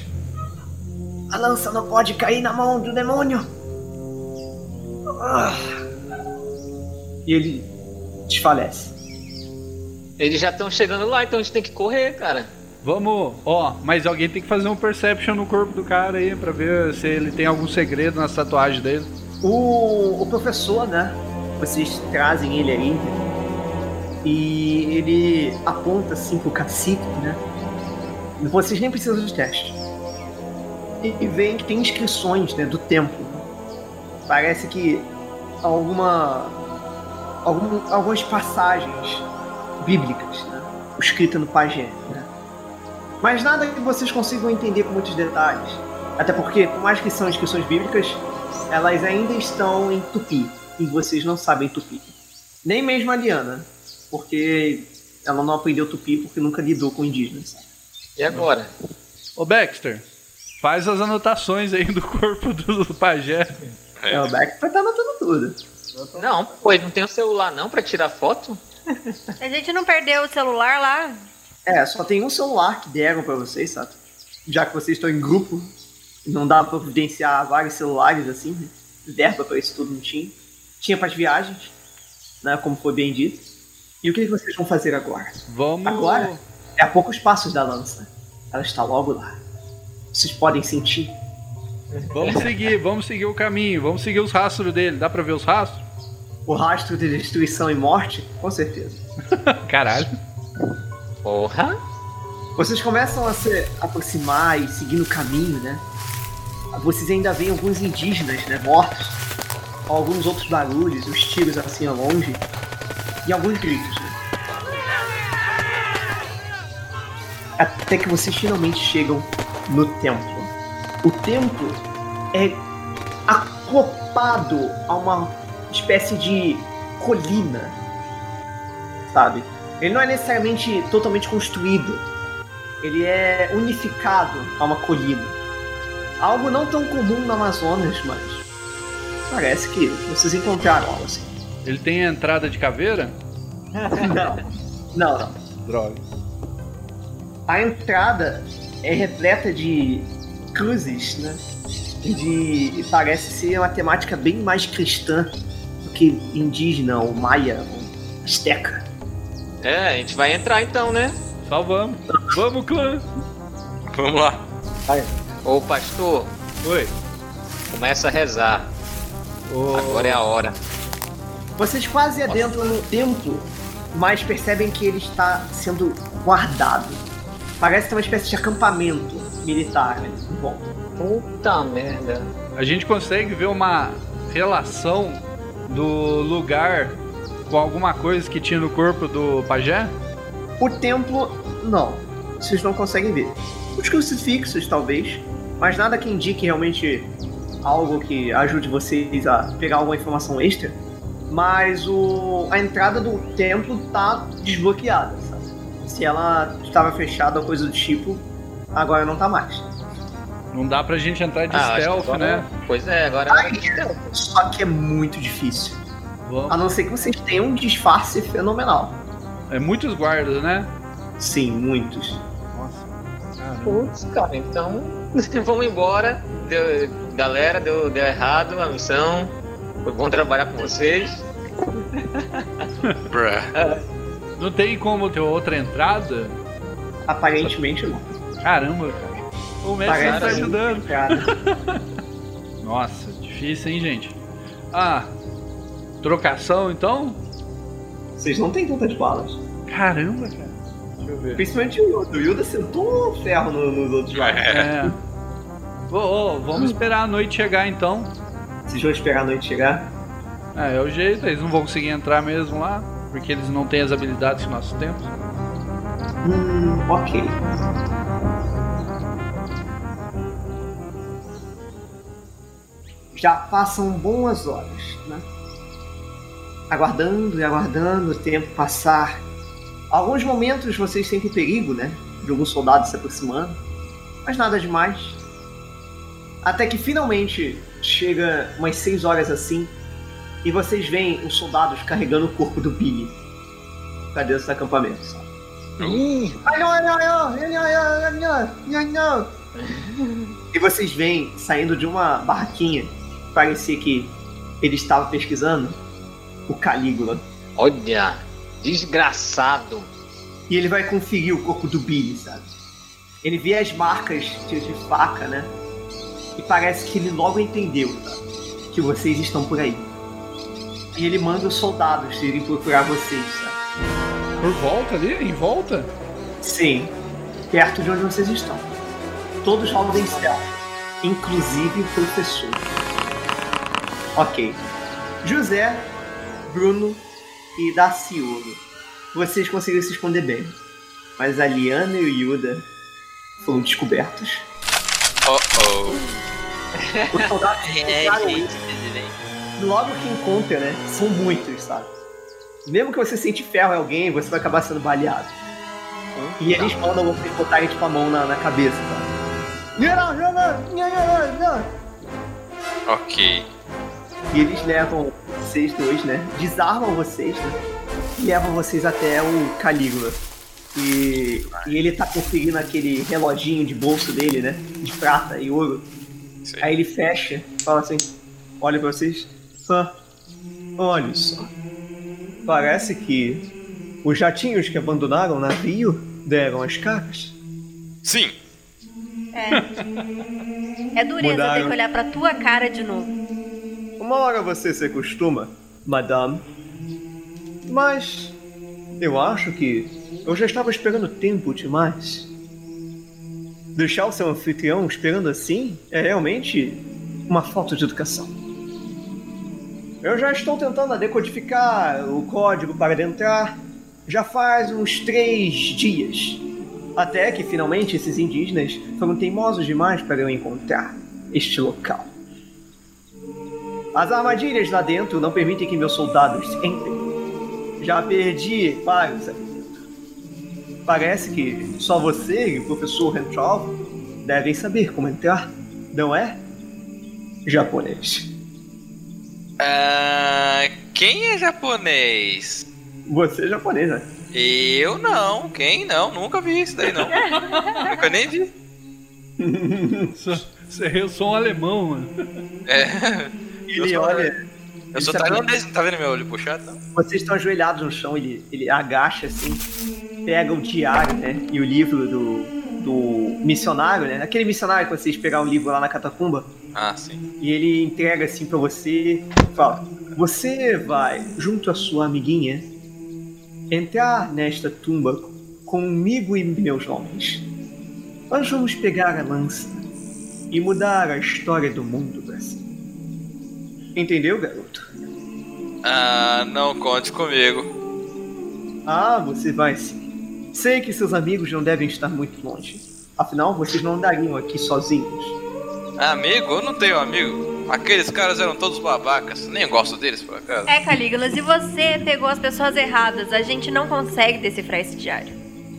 A lança não pode cair na mão do demônio! Ah. E ele desfalece. Eles já estão chegando lá, então a gente tem que correr, cara. Vamos, ó, mas alguém tem que fazer um perception no corpo do cara aí pra ver se ele tem algum segredo nas tatuagens dele. O, o professor, né? Vocês trazem ele aí. E ele aponta assim pro cacique, né? Vocês nem precisam de teste. E, e veem que tem inscrições né, do templo. Parece que alguma. algum- algumas passagens bíblicas, né? escritas no pajé. Né? Mas nada que vocês consigam entender com muitos detalhes. Até porque, por mais que são inscrições bíblicas, elas ainda estão em tupi. E vocês não sabem tupi. Nem mesmo a Liana. Porque ela não aprendeu tupi porque nunca lidou com indígenas. E agora? Ô Baxter, faz as anotações aí do corpo do, do pajé. É, o Beck vai estar anotando tudo. Não, pô, ele não tem o celular não pra tirar foto? A gente não perdeu o celular lá? É, só tem um celular que deram pra vocês, sabe? Já que vocês estão em grupo, não dá pra providenciar vários celulares assim, né? Verba pra isso tudo não tinha. Tinha pras viagens, né? Como foi bem dito. E o que vocês vão fazer agora? Vamos. Agora? É a poucos passos da lança. Ela está logo lá. Vocês podem sentir. Vamos seguir, vamos seguir o caminho, vamos seguir os rastros dele. Dá pra ver os rastros? O rastro de destruição e morte? Com certeza. Caralho. Porra! Vocês começam a se aproximar e seguir no caminho, né? Vocês ainda veem alguns indígenas, né? Mortos. Alguns outros barulhos, os tiros assim ao longe. E alguns gritos, né? Até que vocês finalmente chegam no templo. O templo é acoplado a uma espécie de colina, sabe? Ele não é necessariamente totalmente construído. Ele é unificado a uma colina. Algo não tão comum no Amazonas, mas parece que vocês encontraram algo assim. Ele tem a entrada de caveira? Não, não, não. Droga. A entrada é repleta de cruzes, né? De parece ser uma temática bem mais cristã do que indígena ou maia ou asteca. É, a gente vai entrar então, né? Só vamos. Vamos, clã. Vamos lá. Ô pastor, Oi. começa a rezar. Ô, Agora é a hora. Vocês quase adentram no templo, mas percebem que ele está sendo guardado. Parece ter uma espécie de acampamento militar né, em volta. Puta merda. A gente consegue ver uma relação do lugar com alguma coisa que tinha no corpo do pajé? O templo, não. Vocês não conseguem ver. Os crucifixos, talvez, mas nada que indique realmente algo que ajude vocês a pegar alguma informação extra. Mas o, a entrada do templo tá desbloqueada? Se ela estava fechada ou coisa do tipo, agora não tá mais. Não dá pra gente entrar de Ah, stealth, né? Pois é, agora é hora de stealth. Só que é muito difícil. Vamos. A não ser que vocês tenham um disfarce fenomenal. É muitos guardas, né? Sim, muitos. Nossa. Caramba. Putz, cara, então vamos embora. Deu, galera, deu, deu errado a missão. Foi bom trabalhar com vocês. Bruh. Não tem como ter outra entrada? Aparentemente não. Caramba, cara. O mestre Parece tá ajudando. Cara, Nossa, difícil, hein, gente? Ah, trocação então? vocês não têm tantas balas. Caramba, cara. Deixa eu ver. Principalmente o Yoda. O Yoda sentou um ferro no- nos outros lados. É. Ô, ô, vamos esperar a noite chegar então. Vocês vão esperar a noite chegar? É, é o jeito, eles não vão conseguir entrar mesmo lá, porque eles não têm as habilidades que nós temos. Hum, ok. Já passam boas horas, né? Aguardando e aguardando o tempo passar. Alguns momentos vocês sentem perigo, né? De alguns soldados se aproximando. Mas nada demais. Até que finalmente chega umas 6 horas assim. E vocês veem os soldados carregando o corpo do Billy pra dentro do acampamento. E vocês veem saindo de uma barraquinha, parecia que ele estava pesquisando o Calígula. Olha, desgraçado. E ele vai conferir o corpo do Billy, sabe? Ele vê as marcas de, de faca, né? E parece que ele logo entendeu que vocês estão por aí. E ele manda os soldados irem procurar vocês, sabe? Por volta ali? Em volta? Sim, perto de onde vocês estão. Todos rodam em stealth, inclusive o professor. Ok. José, Bruno e Daciolo. Vocês conseguiram se esconder bem. Mas a Liana e o Yuda foram descobertos. Oh, oh. Os soldados É, gente? Logo que encontra, né? São muitos, sabe? Mesmo que você sente ferro em alguém, você vai acabar sendo baleado. E eles mandam vocês botarem tipo a mão na, na cabeça, não. Ok. E eles levam vocês dois, né? Desarmam vocês, né? E levam vocês até o Calígula. E, e ele tá conferindo aquele reloginho de bolso dele, né? De prata e ouro. Sei. Aí ele fecha, fala assim: Olha pra vocês. Ah, olha só. Parece que os jatinhos que abandonaram o navio deram as caras. Sim. É dureza ter Mudaram. que olhar pra tua cara de novo. Uma hora você se acostuma, madame. Mas eu acho que eu já estava esperando tempo demais. Deixar o seu anfitrião esperando assim é realmente uma falta de educação. Eu já estou tentando decodificar o código para entrar já faz uns três dias. Até que finalmente esses indígenas foram teimosos demais para eu encontrar este local. As armadilhas lá dentro não permitem que meus soldados entrem. Já perdi vários. Parece que só você e o professor Hentrov devem saber como entrar, não é? Japonês. Ah, quem é japonês? Você é japonês, né? Eu não. Quem não? Nunca vi isso daí, não. Nunca nem vi. Sou- Eu sou um alemão, mano. É. Eu Ele sou, olha, eu sou ele tá- tailandês, não tá vendo meu olho puxado, não? vocês estão ajoelhados no chão, ele, ele agacha assim, pega o diário, né? E o livro do, do missionário, né? Aquele missionário que vocês pegaram o livro lá na catacumba. Ah, sim. E ele entrega assim pra você, fala: Você vai, junto à sua amiguinha, entrar nesta tumba comigo e meus homens. Nós vamos pegar a lança e mudar a história do mundo, Brasil. Entendeu, garoto? Ah, não conte comigo. Ah, você vai sim. Sei que seus amigos não devem estar muito longe. Afinal, vocês não andariam aqui sozinhos. Amigo? Eu não tenho amigo. Aqueles caras eram todos babacas. Nem gosto deles, por acaso. É, Calígula, se você pegou as pessoas erradas, a gente não consegue decifrar esse diário.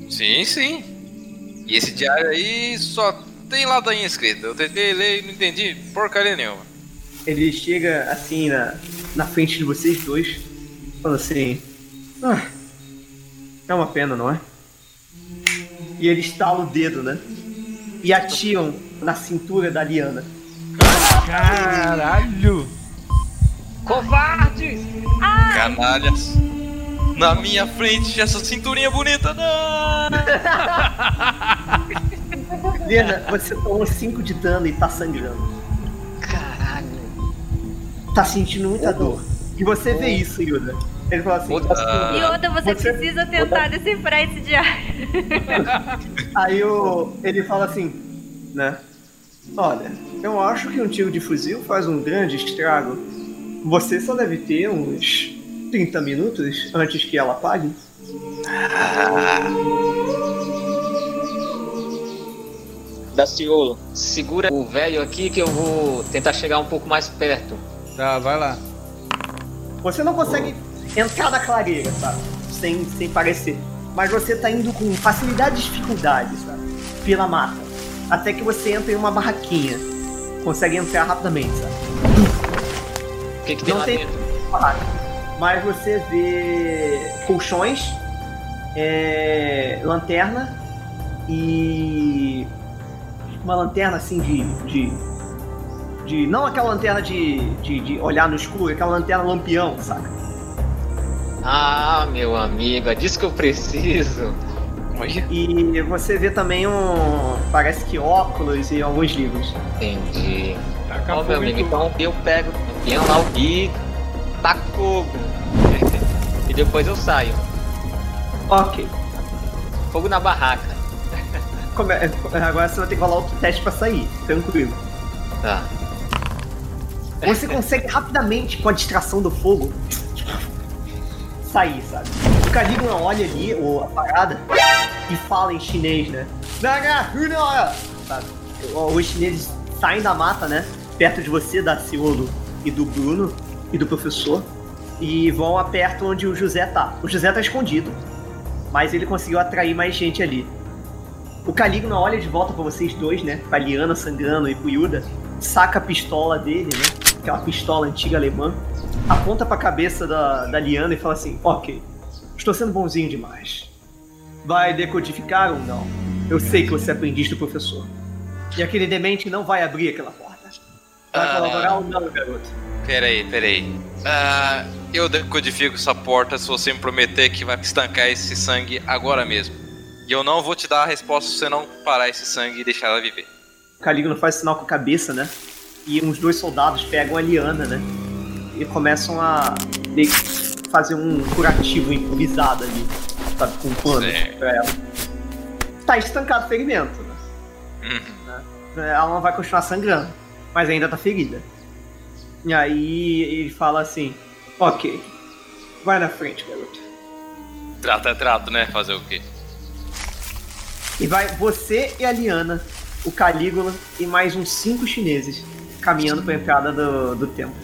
Sim, sim. E esse diário aí só tem ladainha escrita. Eu tentei ler e não entendi porcaria nenhuma. Ele chega assim na, na frente de vocês dois, fala assim: ah, É uma pena, não é? E ele estala o dedo, né? E atiram na cintura da Liana. Caralho! Covardes! Canalhas. Na minha frente, essa cinturinha bonita, não! Liana, você tomou 5 de dano e tá sangrando. Caralho. Tá sentindo muita dor. E você vê isso, Yuda. Ele fala assim: Ah, Yoda, você, você- precisa tentar decifrar esse diário. Aí o, ele fala assim, né? Olha, eu acho que um tiro de fuzil faz um grande estrago. Você só deve ter uns 30 minutos antes que ela apague. Daciolo, segura o velho aqui que eu vou tentar chegar um pouco mais perto. Tá, vai lá. Você não consegue entrar na clareira, sabe? Sem, sem parecer. Mas você tá indo com facilidade e dificuldade, sabe? Pela mata. Até que você entra em uma barraquinha. Consegue entrar rapidamente, sabe? O que, que tem Não lá tem- dentro? barraca. Mas você vê colchões, é, lanterna e uma lanterna assim de, de, de- não aquela lanterna de, de, de olhar no escuro, aquela lanterna lampião, saca? Ah, meu amigo, é disso que eu preciso. E você vê também um, parece que óculos e alguns livros. Entendi. Taca Ó, meu amigo, então eu pego o peão lá e taco fogo. e depois eu saio. Ok. Fogo na barraca. Come- Agora você vai ter que rolar outro teste pra sair, tranquilo. Tá. Você consegue rapidamente, com a distração do fogo, sair, sabe? O Calígula olha ali, ou a parada, e fala em chinês, né? Sabe? Os chineses saem da mata, né? Perto de você, da Ciolo e do Bruno e do professor. E vão a perto onde o José tá. O José tá escondido, mas ele conseguiu atrair mais gente ali. O Caligula olha de volta pra vocês dois, né? Pra Liana sangrando e pro Yuda. Saca a pistola dele, né? Aquela pistola antiga alemã. Aponta pra cabeça da, da Liana e fala assim: Ok, estou sendo bonzinho demais. Vai decodificar ou não? Eu sei que você é aprendiz do professor. E aquele demente não vai abrir aquela porta. Vai Ah. colaborar ou não, garoto? Peraí, peraí. Ah, eu decodifico essa porta se você me prometer que vai estancar esse sangue agora mesmo. E eu não vou te dar a resposta se você não parar esse sangue e deixar ela viver. O Calígula faz sinal com a cabeça, né? E uns dois soldados pegam a Liana, né? E começam a fazer um curativo improvisado ali, sabe? Com um pano Certo. pra ela. Tá estancado o ferimento, né? Uhum. Ela não vai continuar sangrando, mas ainda tá ferida. E aí ele fala assim: Ok, vai na frente, garoto. Trato é trato, né? Fazer o quê? E vai você e a Liana, o Calígula e mais uns cinco chineses caminhando pra entrada do, do templo.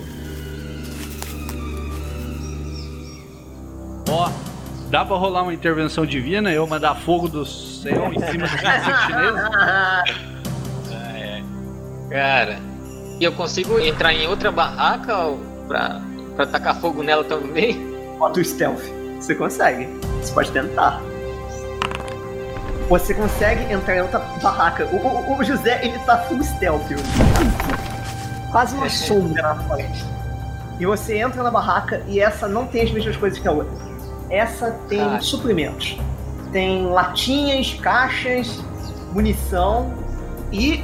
Ó, dá pra rolar uma intervenção divina eu mandar fogo do céu em cima dos cinco chineses? Cara, e eu consigo entrar em outra barraca ou pra, pra tacar fogo nela também? Bota o stealth. Você consegue. Você pode tentar. Você consegue entrar em outra barraca. O, o- o José, ele tá full stealth. Quase uma sombra na frente. E você entra na barraca e essa não tem as mesmas coisas que a outra. Essa tem Caraca. suprimentos. Tem latinhas, caixas, munição e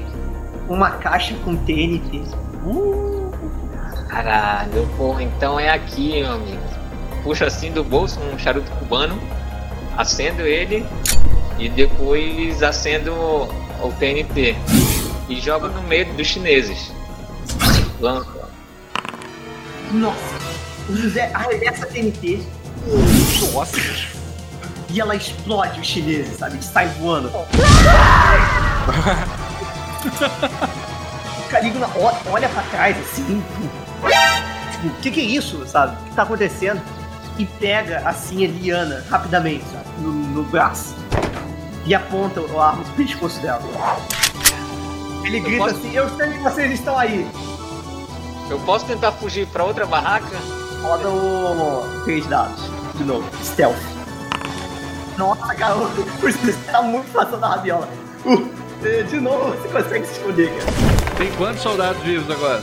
uma caixa com TNT. Caralho, porra, então é aqui, meu amigo. Puxa assim do bolso um charuto cubano, acendo ele e depois acendo o TNT e jogo no meio dos chineses. Lança. Nossa! O José arremessa TNT. Nossa! E ela explode os chineses, sabe? Sai voando. o Calígula o- olha pra trás assim. Tipo, o que, que é isso, sabe? O que tá acontecendo? E pega assim a Liana rapidamente, sabe? No, no braço. E aponta a arma pro pescoço dela. Ele grita posso- assim: Eu sei que vocês estão aí. Eu posso tentar fugir pra outra barraca? Roda o. três dados. De novo. Stealth. Nossa, garoto. Você tá muito passando a rabiola. Uh, de novo, você consegue se esconder, cara. Tem quantos soldados vivos agora?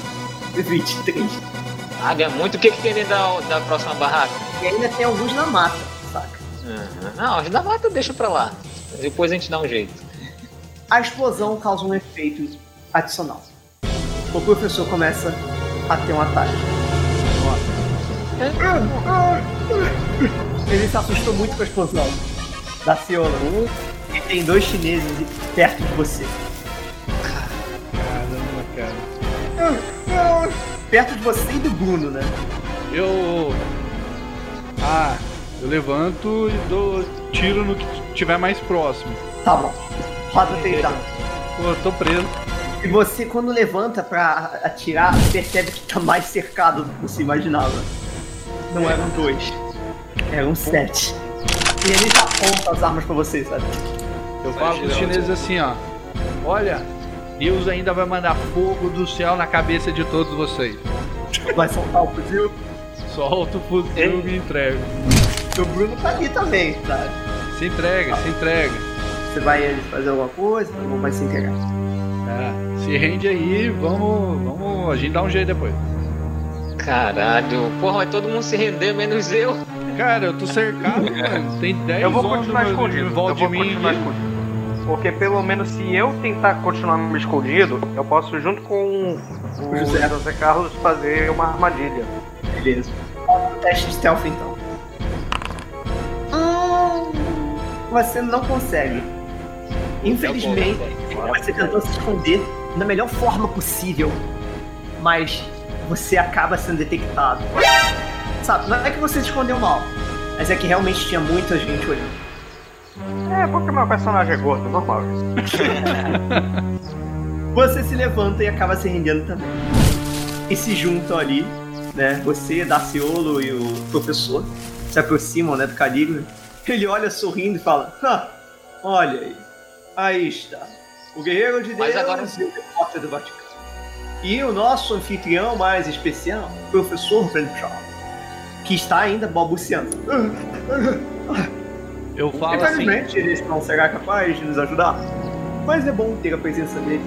23. Ah, é muito. O que, que tem dentro da, da próxima barraca? E ainda tem alguns na mata, saca? Uhum. Não, os da mata deixa pra lá. Depois a gente dá um jeito. A explosão causa um efeito adicional. O professor começa a ter um ataque. Ele se assustou muito com a explosão da Ciola. E tem dois chineses perto de você. Caramba, cara. Perto de você e do Bruno, né? Eu. Ah, eu levanto e dou tiro no que tiver mais próximo. Tá bom. Roda o dados. Pô, eu tô preso. E você, quando levanta pra atirar, percebe que tá mais cercado do que você imaginava. Não eram dois, eram sete. E ele já aponta as armas pra você, sabe? Eu falo pros chineses assim, ó. Olha, Deus ainda vai mandar fogo do céu na cabeça de todos vocês. Vai soltar o fuzil. Solta o fuzil e me entrega. O Bruno tá ali também, sabe? Se entrega, se entrega. Você vai fazer alguma coisa ou vai se entregar? Tá. Se rende aí, vamos. Vamos. A gente dá um jeito depois. Caralho, porra, vai todo mundo se render, menos eu. Cara, eu tô cercado, mano. Tem 10 Eu vou continuar escondido. Eu vou de mim. continuar escondido. Porque pelo menos se eu tentar continuar me escondido, eu posso junto com o José. José, Carlos fazer uma armadilha. Beleza. O teste de stealth então. Hum, Você não consegue. Infelizmente, você tentou se esconder da melhor forma possível, mas você acaba sendo detectado. Sabe, não é que você se escondeu mal, Mas é que realmente tinha muita gente olhando. É, porque meu personagem é gordo, normal. Você se levanta e acaba se rendendo também. E se juntam ali, né? Você, Daciolo e o professor se aproximam, né, do Calígula. Ele olha sorrindo e fala: "Ha, olha aí, aí está. O guerreiro de Deus Mas agora- e o repórter do Vaticano. E o nosso anfitrião mais especial, o professor Ventral, que está ainda balbuciando. Eu falo assim. Infelizmente, ele não será capaz de nos ajudar. Mas é bom ter a presença dele.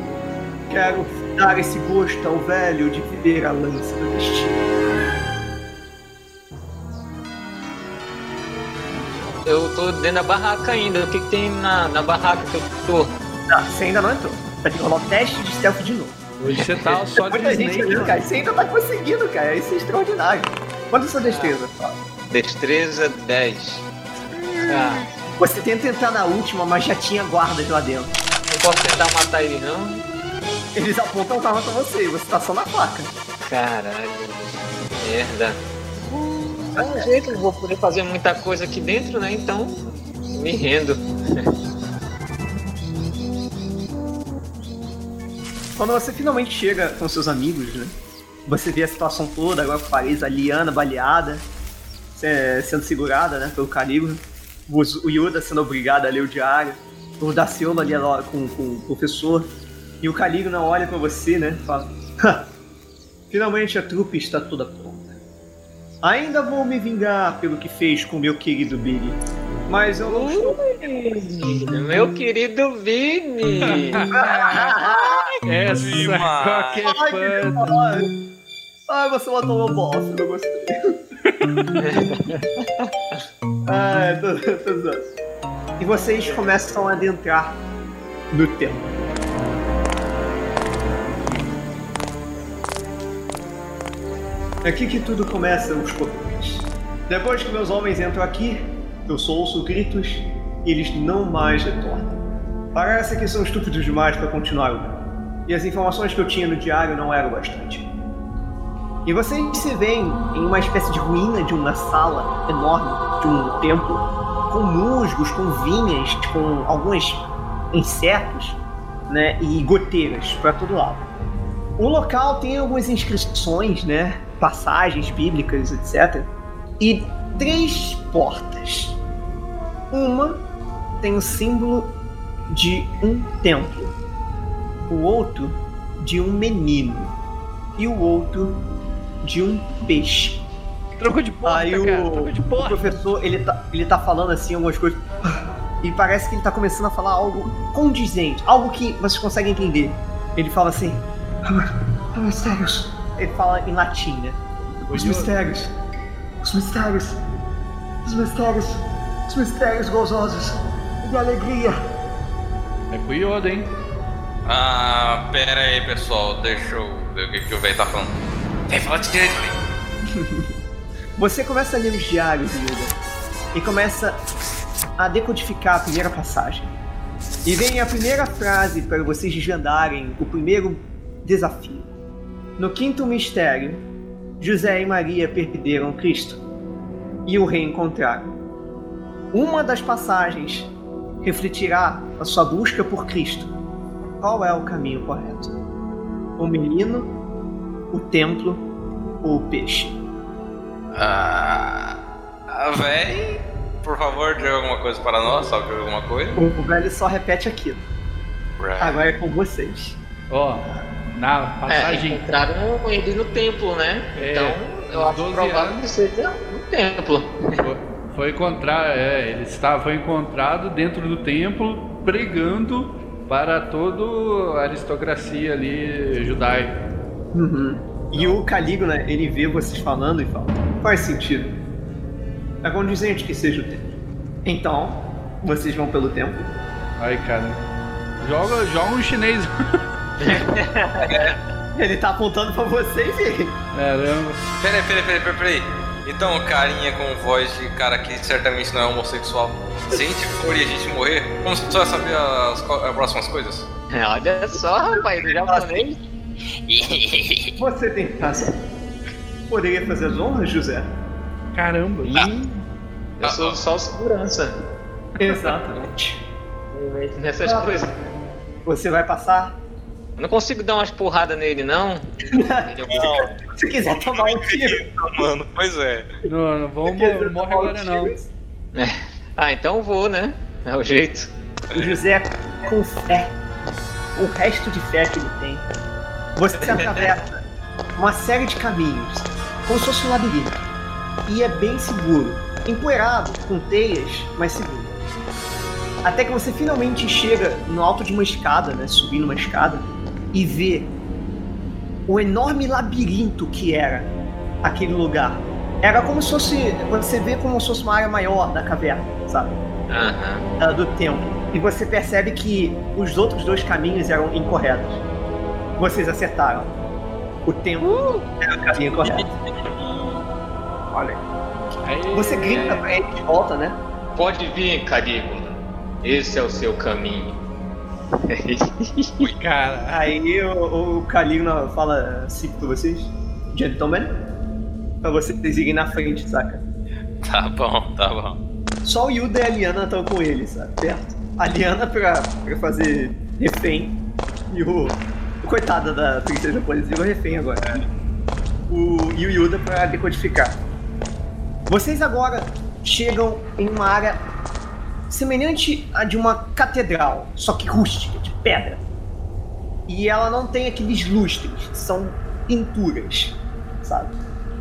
Quero dar esse gosto ao velho de viver a lança do destino. Eu tô dentro da barraca ainda. O que, que tem na, na barraca que eu tô? Tá, você ainda não entrou. Vai ter que rolar o teste de stealth de novo. Hoje você tá só de Muita gente mano. cara. Você ainda tá conseguindo, cara. Isso é extraordinário. Quanto é a sua destreza? Destreza 10. Ah, Você tenta entrar na última, mas já tinha guardas lá dentro. não posso tentar matar ele não? Eles apontam a arma pra você você tá só na faca. Caralho. Merda. Dá um jeito, não vou poder fazer muita coisa aqui dentro, né? Então, me rendo. Quando você finalmente chega com seus amigos, né? Você vê a situação toda, agora com a Paris, a Liana baleada, se- sendo segurada, né, pelo Calígula. O o Yoda sendo obrigado a ler o diário. O Daciolo ali com, com o professor. E o Calígula olha pra você, né, fala... "Ha, Finalmente a trupe está toda pronta. Ainda vou me vingar pelo que fez com meu querido Billy. Mas eu não estou... Meu querido Vini! Essa Demais. qualquer Ai, fã. Ai, você matou meu boss, eu não gostei. ai, tô, tô zoando. E vocês começam a adentrar no templo. É aqui que tudo começa os pouquinhos. Depois que meus homens entram aqui, eu só ouço gritos e eles não mais retornam. Parece que são estúpidos demais para continuar o jogo. E as informações que eu tinha no diário não eram bastante. E vocês se veem em uma espécie de ruína de uma sala enorme, de um templo, com musgos, com vinhas, com alguns insetos, né, e goteiras para todo lado. O local tem algumas inscrições, né, passagens bíblicas, etc. E três portas. Uma tem o símbolo de um templo o outro de um menino e o outro de um peixe. Trocou de porta, Aí cara. o, Trocou de o porta. professor, ele tá, ele tá falando assim algumas coisas e parece que ele tá começando a falar algo condizente, algo que vocês conseguem entender. Ele fala assim, "Ah, mistérios. Ele fala em latim, né? Os mistérios, os mistérios, os mistérios, os mistérios gozosos de alegria. É com o Yoda, hein? Ah, pera aí, pessoal. Deixa eu ver o que, que o velho tá falando. Vem, fala de direito, velho. Você começa a ler os diários, Yuda, e começa a decodificar a primeira passagem. E vem a primeira frase para vocês desvendarem o primeiro desafio. No quinto mistério, José e Maria perderam Cristo e o reencontraram. Uma das passagens refletirá a sua busca por Cristo. Qual é o caminho correto? O menino, o templo ou o peixe? Ah, ah, véi, por favor, diga alguma coisa para nós, sabe alguma coisa? O o velho só repete aquilo. Agora é com vocês. Ó, na É, passagem. encontraram ele no templo, né? É, então, eu acho 12 provável anos. que seja no templo. Foi, foi encontrar, é, ele estava foi encontrado dentro do templo pregando para toda a aristocracia ali judaica. E o Calígula, ele vê vocês falando e fala: Faz sentido. É condizente que seja o templo. Então, vocês vão pelo templo. Aí, cara, joga, joga um chinês. Ele tá apontando pra vocês e. Caramba. Peraí, peraí, peraí, peraí, peraí. Então, o carinha com voz de cara que certamente não é homossexual. Se a gente for e a gente morrer, como você vai saber as, as próximas coisas? É, olha só, rapaz, o japonês. Você tem razão. Poderia fazer as honras, José? Caramba. Eu sou só o segurança. Exatamente. Nessas coisas. Você vai passar? Eu não consigo dar umas porradas nele, não. Não, Se quiser tomar um tiro. mano, pois é. Não, não vamos, Se quiser não morre tomar um agora não. tiro. Ah, então eu vou, né? É o jeito. O José, com fé, o resto de fé que ele tem, você atravessa uma série de caminhos, como se fosse um labirinto. E é bem seguro. Empoeirado, com teias, mas seguro. Até que você finalmente chega no alto de uma escada, né? Subindo uma escada, e vê o enorme labirinto que era aquele lugar. Era como se fosse. Você vê como se fosse uma área maior da caverna, sabe? Da- do templo. E você percebe que os outros dois caminhos eram incorretos. Vocês acertaram. O templo era o caminho correto. Olha. Aí, Você grita pra ele de volta, né? Pode vir, Calígula. Esse é o seu caminho. Cara, Aí o, o fala assim pra vocês: Gentlemen, pra vocês irem na frente, saca? Tá bom, tá bom. Só o Yuda e a Liana estão com ele, sabe? Perto. A Liana pra, pra fazer refém. E o. coitada da princesa japonesa virou refém agora. O, e o Yuda pra decodificar. Vocês agora chegam em uma área semelhante à de uma catedral, só que rústica, de pedra. E ela não tem aqueles lustres, são pinturas, sabe?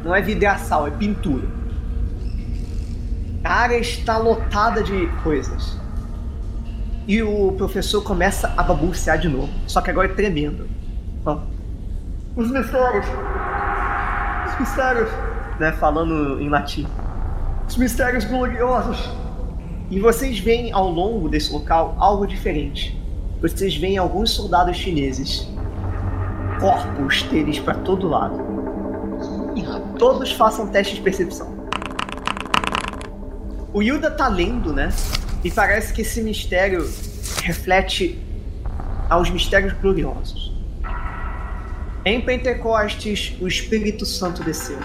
Não é vidraçal, é pintura. A área está lotada de coisas. E o professor começa a babucear de novo, só que agora é tremendo. Os mistérios! Os mistérios! Né, falando em latim. Os mistérios gloriosos! E vocês veem ao longo desse local algo diferente. Vocês veem alguns soldados chineses. Corpos deles para todo lado. Todos façam teste de percepção. O Yuda tá lendo, né? E parece que esse mistério reflete aos mistérios gloriosos. Em Pentecostes, o Espírito Santo desceu,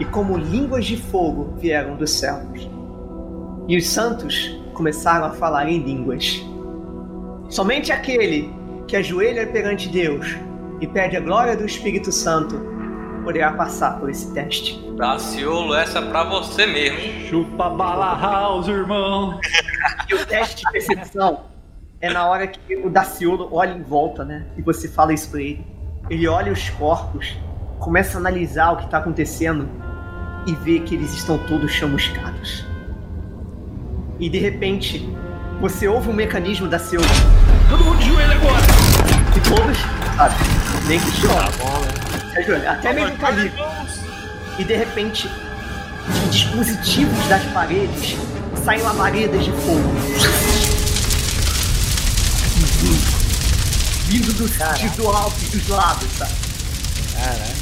e como línguas de fogo vieram dos céus. E os santos começaram a falar em línguas. Somente aquele que ajoelha perante Deus e pede a glória do Espírito Santo poderá passar por esse teste. Daciolo, essa é pra você mesmo. chupa bala house, irmão. E o teste de percepção é na hora que o Daciolo olha em volta, né? E você fala isso pra ele. Ele olha os corpos, começa a analisar o que tá acontecendo e vê que eles estão todos chamuscados. E de repente, você ouve um mecanismo da Ciolo. Todo mundo de joelho agora! E todos, sabe? Nem que chora. Se ajoelha. Até mesmo o Calico. E de repente, de dispositivos das paredes saem labaredas de fogo. Vindo do, de, do alto e dos lados, sabe?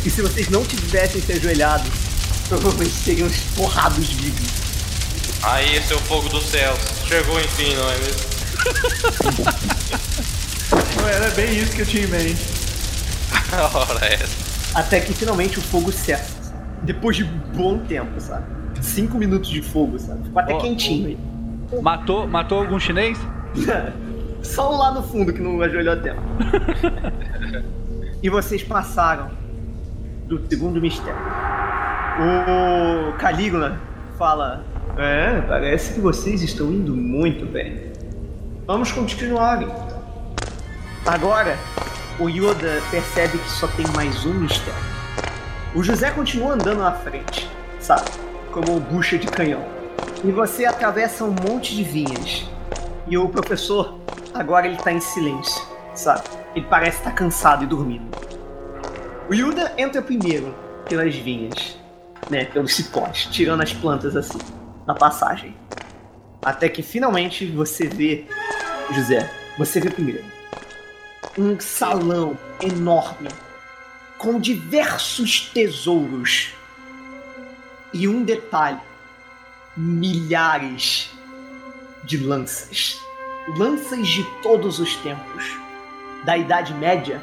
E se vocês não tivessem se ajoelhado, provavelmente seriam porrados vivos. Aí, seu fogo dos céus. Chegou enfim, não é mesmo? Não, Era bem isso que eu tinha em mente. Ora, essa. Até que finalmente o fogo cessa. Depois de bom tempo, sabe? Cinco minutos de fogo, sabe? Ficou até Ó, quentinho aí. Matou, matou algum chinês? Só um lá no fundo que não ajoelhou a tempo. e vocês passaram do segundo mistério. O Calígula fala: É, parece que vocês estão indo muito bem. Vamos continuar então. Agora, o Yoda percebe que só tem mais um mistério. O José continua andando na frente, sabe? Como bucha de canhão. E você atravessa um monte de vinhas. E o professor, agora ele tá em silêncio, sabe? Ele parece estar cansado e dormindo. O Yuda entra primeiro pelas vinhas, né? Pelos cipós, tirando as plantas assim, na passagem. Até que finalmente você vê, José, você vê primeiro. Um salão enorme, com diversos tesouros. E um detalhe: milhares de lanças. Lanças de todos os tempos. Da Idade Média,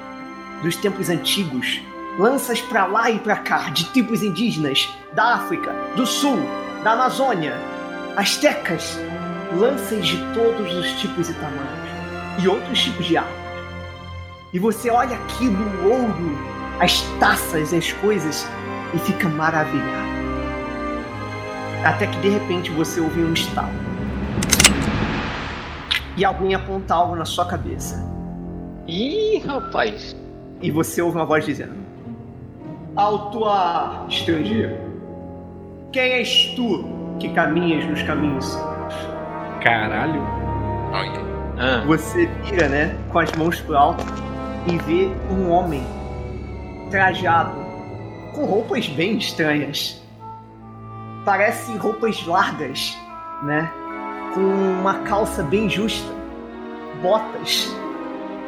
dos tempos antigos. Lanças pra lá e pra cá, de tribos indígenas, da África, do Sul, da Amazônia. astecas, lanças de todos os tipos e tamanhos, e outros tipos de armas. E você olha aquilo, o ouro, as taças, as coisas, e fica maravilhado. Até que de repente você ouve um estalo. E alguém aponta algo na sua cabeça. Ih, rapaz. E você ouve uma voz dizendo: Alto ar, estrangeiro. Quem és tu que caminhas nos caminhos? Caralho. Olha. Ah, Você vira, né, com as mãos pro alto e vê um homem trajado com roupas bem estranhas. Parecem roupas largas, né? Com uma calça bem justa, botas,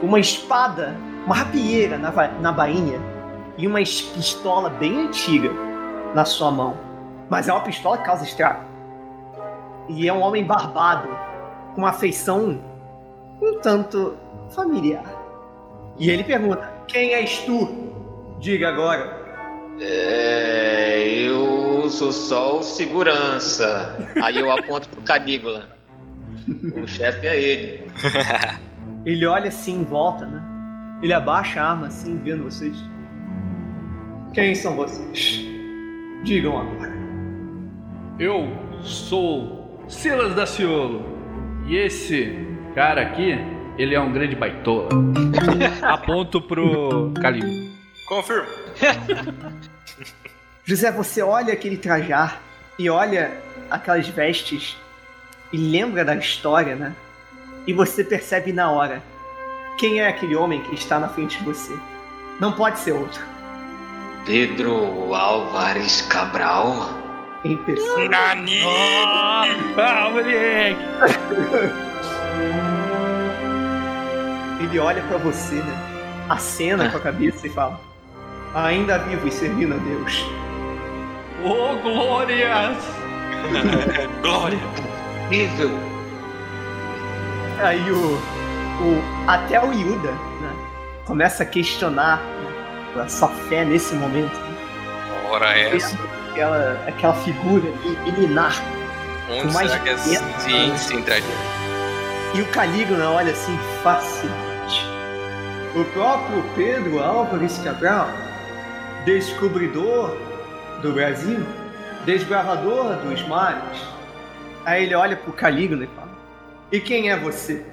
uma espada, uma rapieira na, na bainha e uma pistola bem antiga na sua mão. Mas é uma pistola que causa estrago. E é um homem barbado, com uma feição um tanto familiar. E ele pergunta: Quem és tu? Diga agora. é, eu sou só o segurança. Aí eu aponto pro Cadígula. O chefe é ele. Ele olha assim em volta, né? Ele abaixa a arma assim, vendo vocês. Quem são vocês? Digam agora. Eu sou Silas Daciolo. E esse cara aqui, ele é um grande baitola. Aponto pro Calim. Confirmo. José, você olha aquele trajar e olha aquelas vestes e lembra da história, né? E você percebe na hora quem é aquele homem que está na frente de você. Não pode ser outro. Pedro Álvares Cabral. Em pessoa. Ah, moleque! Ele olha pra você, né? Acena com a cabeça e fala: Ainda vivo e servindo a Deus. Ô, glórias! Glória. Nível. Aí o, o até o Yuda né, começa a questionar né, a sua fé nesse momento. né? Ora essa. Aquela, aquela figura ali, milenar. Onde mais será que é né? sim, trajeto? E o Calígula olha assim, fascinante. O próprio Pedro Álvares Cabral, descobridor do Brasil, desbravador dos mares. Aí ele olha pro Calígula e fala: E quem é você?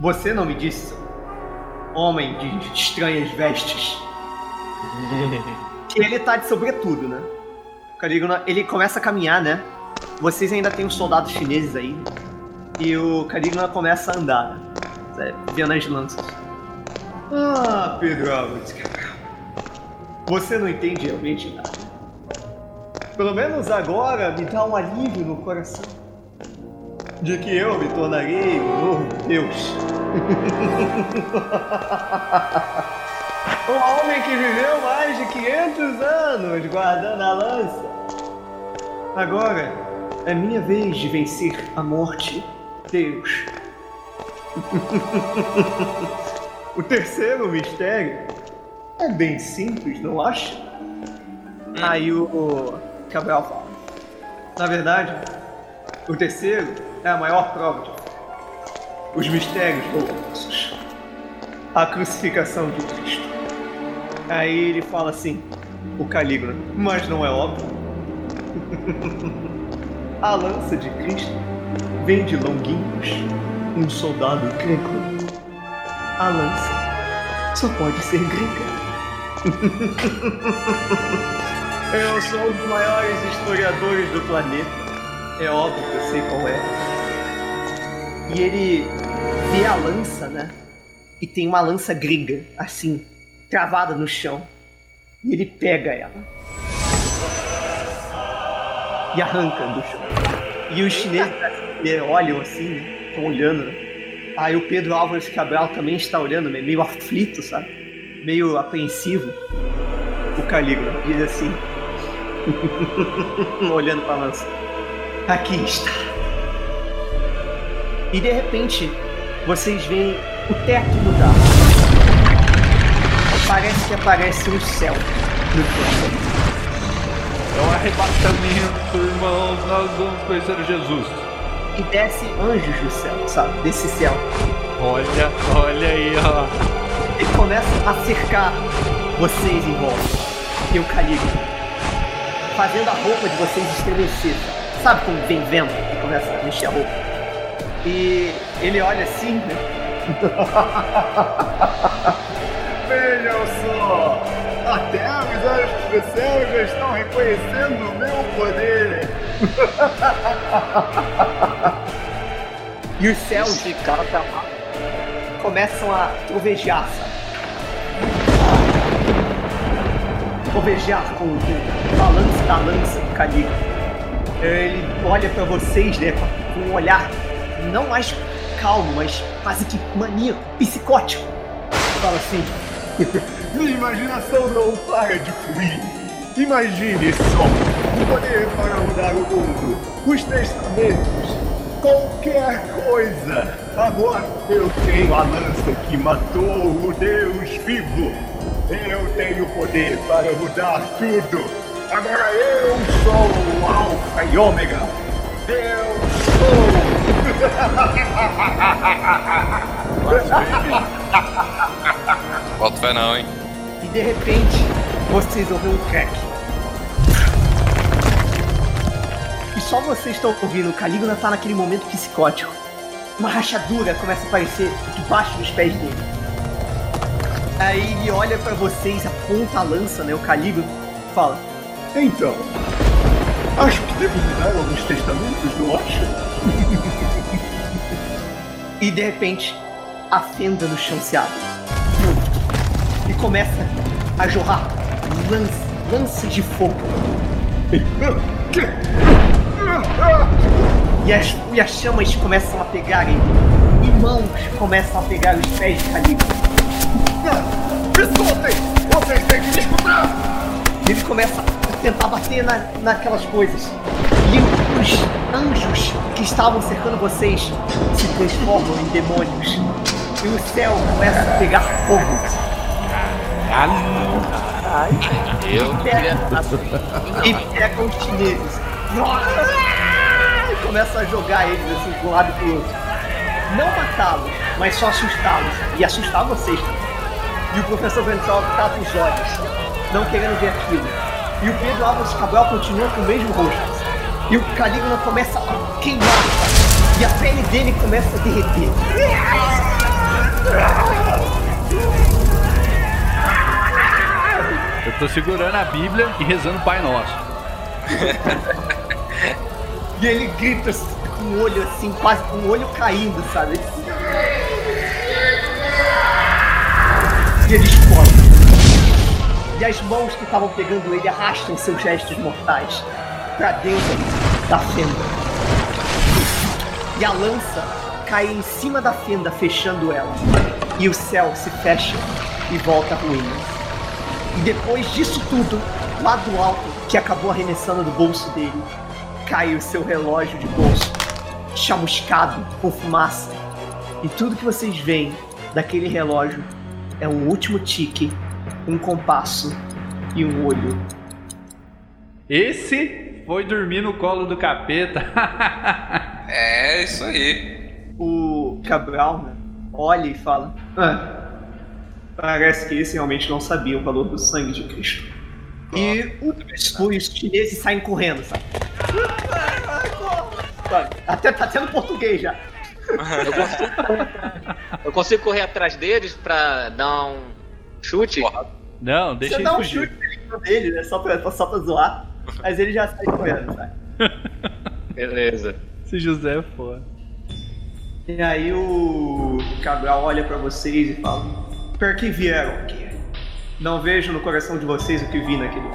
Você não me disse, homem de estranhas vestes. que ele tá de sobretudo, né? Calígula, ele começa a caminhar, né? Vocês ainda tem os soldados chineses aí. E o Calígula começa a andar, né? Vendo as lanças. Ah, Pedro Cabral. Você não entende realmente nada. Pelo menos agora me dá um alívio no coração. De que eu me tornarei um novo Deus. um homem que viveu mais de 500 anos guardando a lança. Agora é minha vez de vencer a morte, Deus. o terceiro mistério é bem simples, não acha? Aí o, o Cabral fala. Na verdade, o terceiro é a maior prova de fé. Os mistérios ortodoxos. A crucificação de Cristo. Aí ele fala assim, o Calígula, mas não é óbvio. a lança de Cristo vem de Longuinhos, um soldado grego. A lança só pode ser grega. Eu sou um dos maiores historiadores do planeta. É óbvio que eu sei qual é. E ele vê a lança, né? E tem uma lança grega, assim, travada no chão. E ele pega ela. E arranca do chão. E os chineses olham assim, né? Estão olhando. né? Aí o Pedro Álvares Cabral também está olhando, né? meio aflito, sabe? Meio apreensivo. O Calígula diz assim, olhando para a lança. Aqui está. E de repente, vocês veem o teto mudar. Parece que aparece um céu no teto. É uma arrebatamento, irmãos, nós vamos conhecer Jesus. E desce anjos do céu, sabe? Desse céu. Olha, olha aí, ó. E começam a cercar vocês em volta. E o Calígula. Fazendo a roupa de vocês estremecer. Sabe como vem vento e começa a mexer a roupa? E ele olha assim, né? Só! Até os anjos do céu já estão reconhecendo o meu poder! E os céus tá mal. começam a trovejar? Trovejar com, a lança da lança do Calígula. Ele olha pra vocês, né, com um olhar não mais calmo, mas quase que maníaco, psicótico. Fala assim, Minha imaginação não para de fluir! Imagine só! O poder para mudar o mundo! Os testamentos! Qualquer coisa! Agora eu tenho a lança que matou o Deus vivo! Eu tenho poder para mudar tudo! Agora eu sou o Alfa e Ômega! Eu Bota fé não, hein? e de repente vocês ouvem um crack. E só vocês estão ouvindo, o Calígula tá naquele momento psicótico. Uma rachadura começa a aparecer debaixo dos pés dele. Aí ele olha pra vocês, aponta a lança, né? O Calígula fala: Então, acho que devo mudar alguns testamentos, não acha? E de repente, a fenda no chão se abre. Começa a jorrar lança de fogo. E as, e as chamas começam a pegar ele. E mãos começam a pegar os pés de Calígula. Me! Vocês têm que me escutar! Ele começa a tentar bater na, naquelas coisas. E os anjos que estavam cercando vocês se transformam em demônios. E o céu começa a pegar fogo. Eu não queria. E pegam os chineses. E começa a jogar eles assim de um lado pro outro. Não matá-los, mas só assustá-los. E assustar vocês também. E o professor Ventral tapa os olhos, não querendo ver aquilo. E o Pedro Álvares Cabral continua com o mesmo rosto. E o Calígula começa a queimar. E a pele dele começa a derreter. Eu tô segurando a Bíblia e rezando o Pai Nosso. E ele grita assim, com o olho assim, quase com o olho caindo, sabe? E ele explode. E as mãos que estavam pegando ele arrastam seus gestos mortais pra dentro da fenda. E a lança cai em cima da fenda, fechando ela. E o céu se fecha e volta a ruínas. E depois disso tudo, lá do alto, que acabou arremessando do bolso dele, cai o seu relógio de bolso, chamuscado, com fumaça. E tudo que vocês veem daquele relógio é um último tique, um compasso e um olho. Esse foi dormir no colo do capeta. É isso aí. O Cabral né, olha e fala: "Ah, Parece que esse realmente não sabia o valor do sangue de Cristo. E os, os chineses saem correndo, sabe? Até tá tendo português já. Eu consigo, eu consigo correr atrás deles pra dar um chute? Não, deixa Você ele dá um fugir. chute nele, né? Só pra, só pra zoar. Mas ele já sai correndo, sabe? Beleza. Esse José é foda. E aí o Cabral olha pra vocês e fala: Per que vieram aqui? Não vejo no coração de vocês o que vi naquele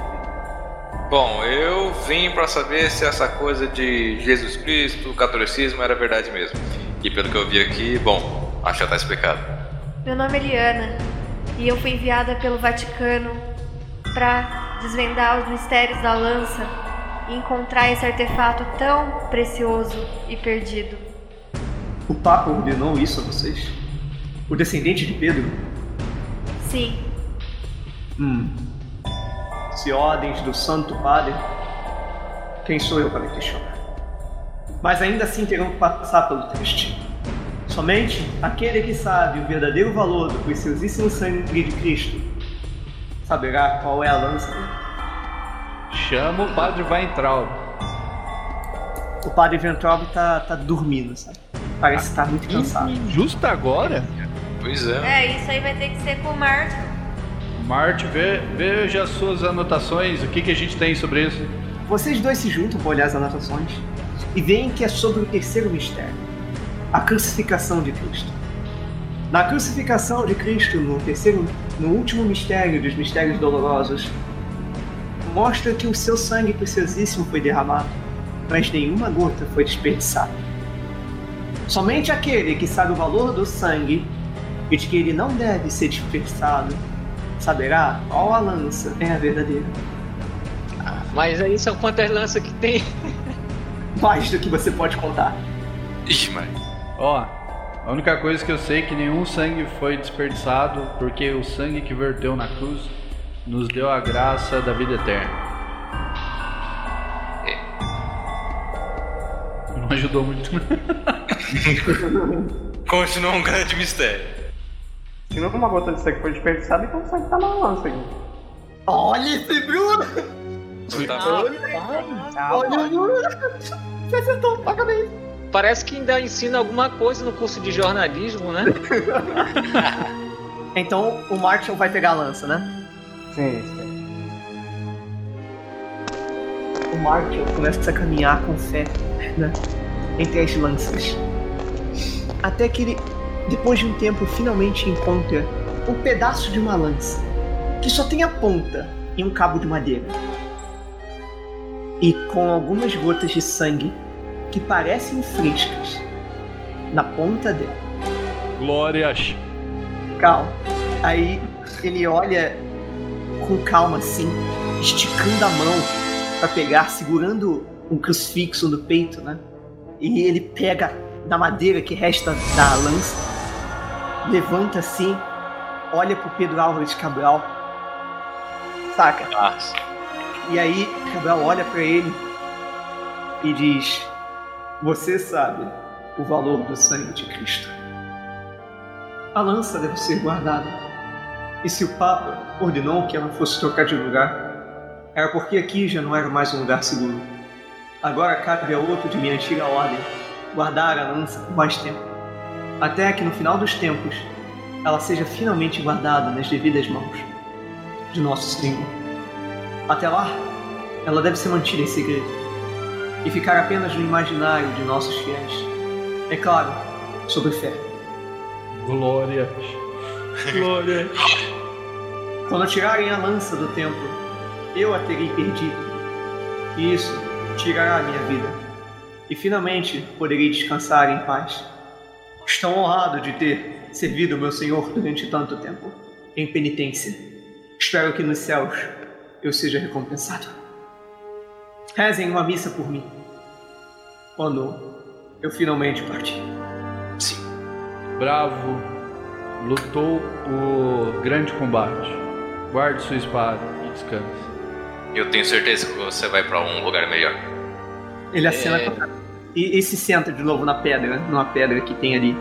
Bom, eu vim pra saber se essa coisa de Jesus Cristo, o catolicismo era verdade mesmo. E pelo que eu vi aqui, bom, acho que já tá explicado. Meu nome é Eliana e eu fui enviada pelo Vaticano para desvendar os mistérios da lança e encontrar esse artefato tão precioso e perdido. O Papa ordenou isso a vocês? O descendente de Pedro? Sim, Hum. Se ordens do Santo Padre, quem sou eu para questionar. Mas ainda assim terão que passar pelo teste. Somente aquele que sabe o verdadeiro valor do preciosíssimo sangue de Cristo saberá qual é a lança dele. Chama o padre Weintraub. O padre Ventrob tá, tá dormindo, sabe? Parece estar muito cansado. Justo agora? Pois é. É, isso aí vai ter que ser com o Marco. Marte, vê, veja as suas anotações, o que, que a gente tem sobre isso. Vocês dois se juntam para olhar as anotações e veem que é sobre o terceiro mistério, a crucificação de Cristo. Na crucificação de Cristo, no terceiro, no último mistério dos mistérios dolorosos, mostra que o seu sangue preciosíssimo foi derramado, mas nenhuma gota foi desperdiçada. Somente aquele que sabe o valor do sangue e de que ele não deve ser desperdiçado saberá qual a lança é a verdadeira. Mas aí são quantas lanças que tem? Mais do que você pode contar. Ixi, mas. Ó, a única coisa que eu sei é que nenhum sangue foi desperdiçado, porque o sangue que verteu na cruz nos deu a graça da vida eterna. Não ajudou muito. Continua um grande mistério. Se não uma gota de sangue foi desperdiçada, então o sangue tá na lança aqui. Olha esse Bruno! Tá- Olha o Bruno! Você acertou, parabéns! Parece que ainda ensina alguma coisa no curso de jornalismo, né? Então o Marshall vai pegar a lança, né? Sim, sim. O Marshall começa a caminhar com fé, né? Entre as lanças. Até que ele, depois de um tempo, finalmente encontra um pedaço de uma lança que só tem a ponta e um cabo de madeira. E com algumas gotas de sangue que parecem frescas na ponta dela. Glórias. Calma. Aí ele olha com calma assim, esticando a mão pra pegar, segurando um crucifixo no peito, né? E ele pega da madeira que resta da lança, levanta assim, olha pro Pedro Álvares Cabral, saca? Nossa. E aí Cabral olha pra ele e diz: Você sabe o valor do sangue de Cristo. A lança deve ser guardada. E se o Papa ordenou que ela fosse trocar de lugar, era porque aqui já não era mais um lugar seguro. Agora cabe a outro de minha antiga ordem guardar a lança por mais tempo, até que no final dos tempos ela seja finalmente guardada nas devidas mãos de nosso Senhor. Até lá, ela deve ser mantida em segredo e ficar apenas no imaginário de nossos fiéis. É claro, sob fé. Glórias. Glórias. Quando tirarem a lança do templo, eu a terei perdido. E isso tirará a minha vida. E finalmente poderei descansar em paz. Estou honrado de ter servido meu Senhor durante tanto tempo, em penitência. Espero que nos céus eu seja recompensado. Rezem uma missa por mim. Quando eu finalmente partir. Sim. Bravo. Lutou o grande combate. Guarde sua espada e descanse. Eu tenho certeza que você vai pra um lugar melhor. Ele acena com a. e, e se senta de novo na pedra, numa pedra que tem ali.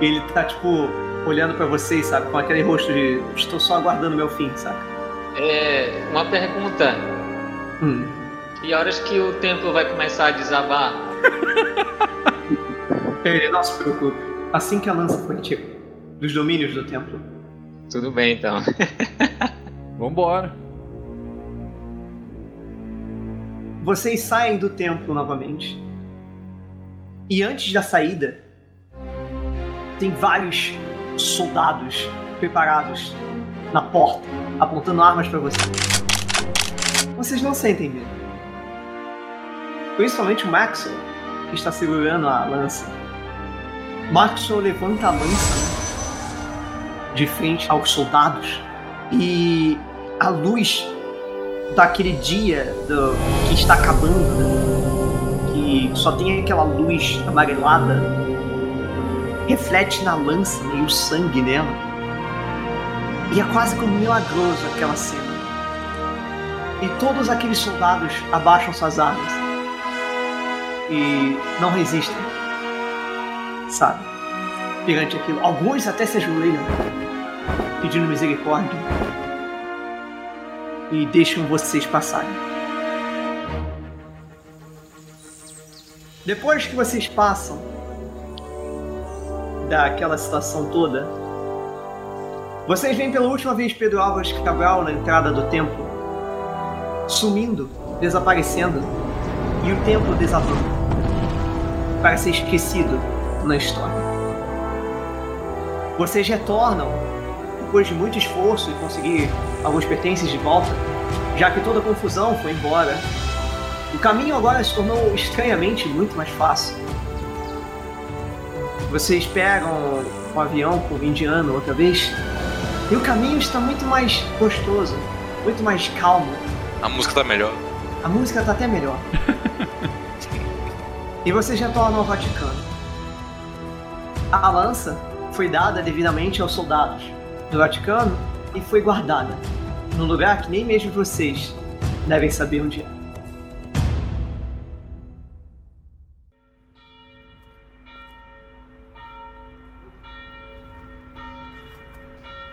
Ele tá, tipo, olhando pra vocês, sabe? Com aquele rosto de estou só aguardando meu fim, sabe? É, uma pergunta. Hum. Que horas que o templo vai começar a desabar? Ele não se preocupe. Assim que a lança for retirada dos domínios do templo, Tudo bem, então. Vambora. vocês saem do templo novamente. E antes da saída, tem vários soldados preparados na porta, apontando armas pra vocês. Vocês não sentem medo. Principalmente o Maxwell, que está segurando a lança. Maxwell levanta a lança de frente aos soldados e a luz daquele dia do, que está acabando, né? Só tem aquela luz amarelada, reflete na lança e o sangue nela. E é quase como milagroso aquela cena. E todos aqueles soldados abaixam suas armas e não resistem. Sabe? Perante aquilo. Alguns até se ajoelham, pedindo misericórdia. E deixam vocês passarem. Depois que vocês passam daquela situação toda, vocês veem pela última vez Pedro Álvares Cabral na entrada do templo, sumindo, desaparecendo, e o templo desabando para ser esquecido na história. Vocês retornam depois de muito esforço e conseguir alguns pertences de volta, já que toda a confusão foi embora. O caminho agora se tornou estranhamente muito mais fácil. Vocês pegam um avião com o indiano outra vez, e o caminho está muito mais gostoso, muito mais calmo. A música tá melhor. A música tá até melhor. e vocês retornam ao Vaticano. A lança foi dada devidamente aos soldados do Vaticano e foi guardada num lugar que nem mesmo vocês devem saber onde é.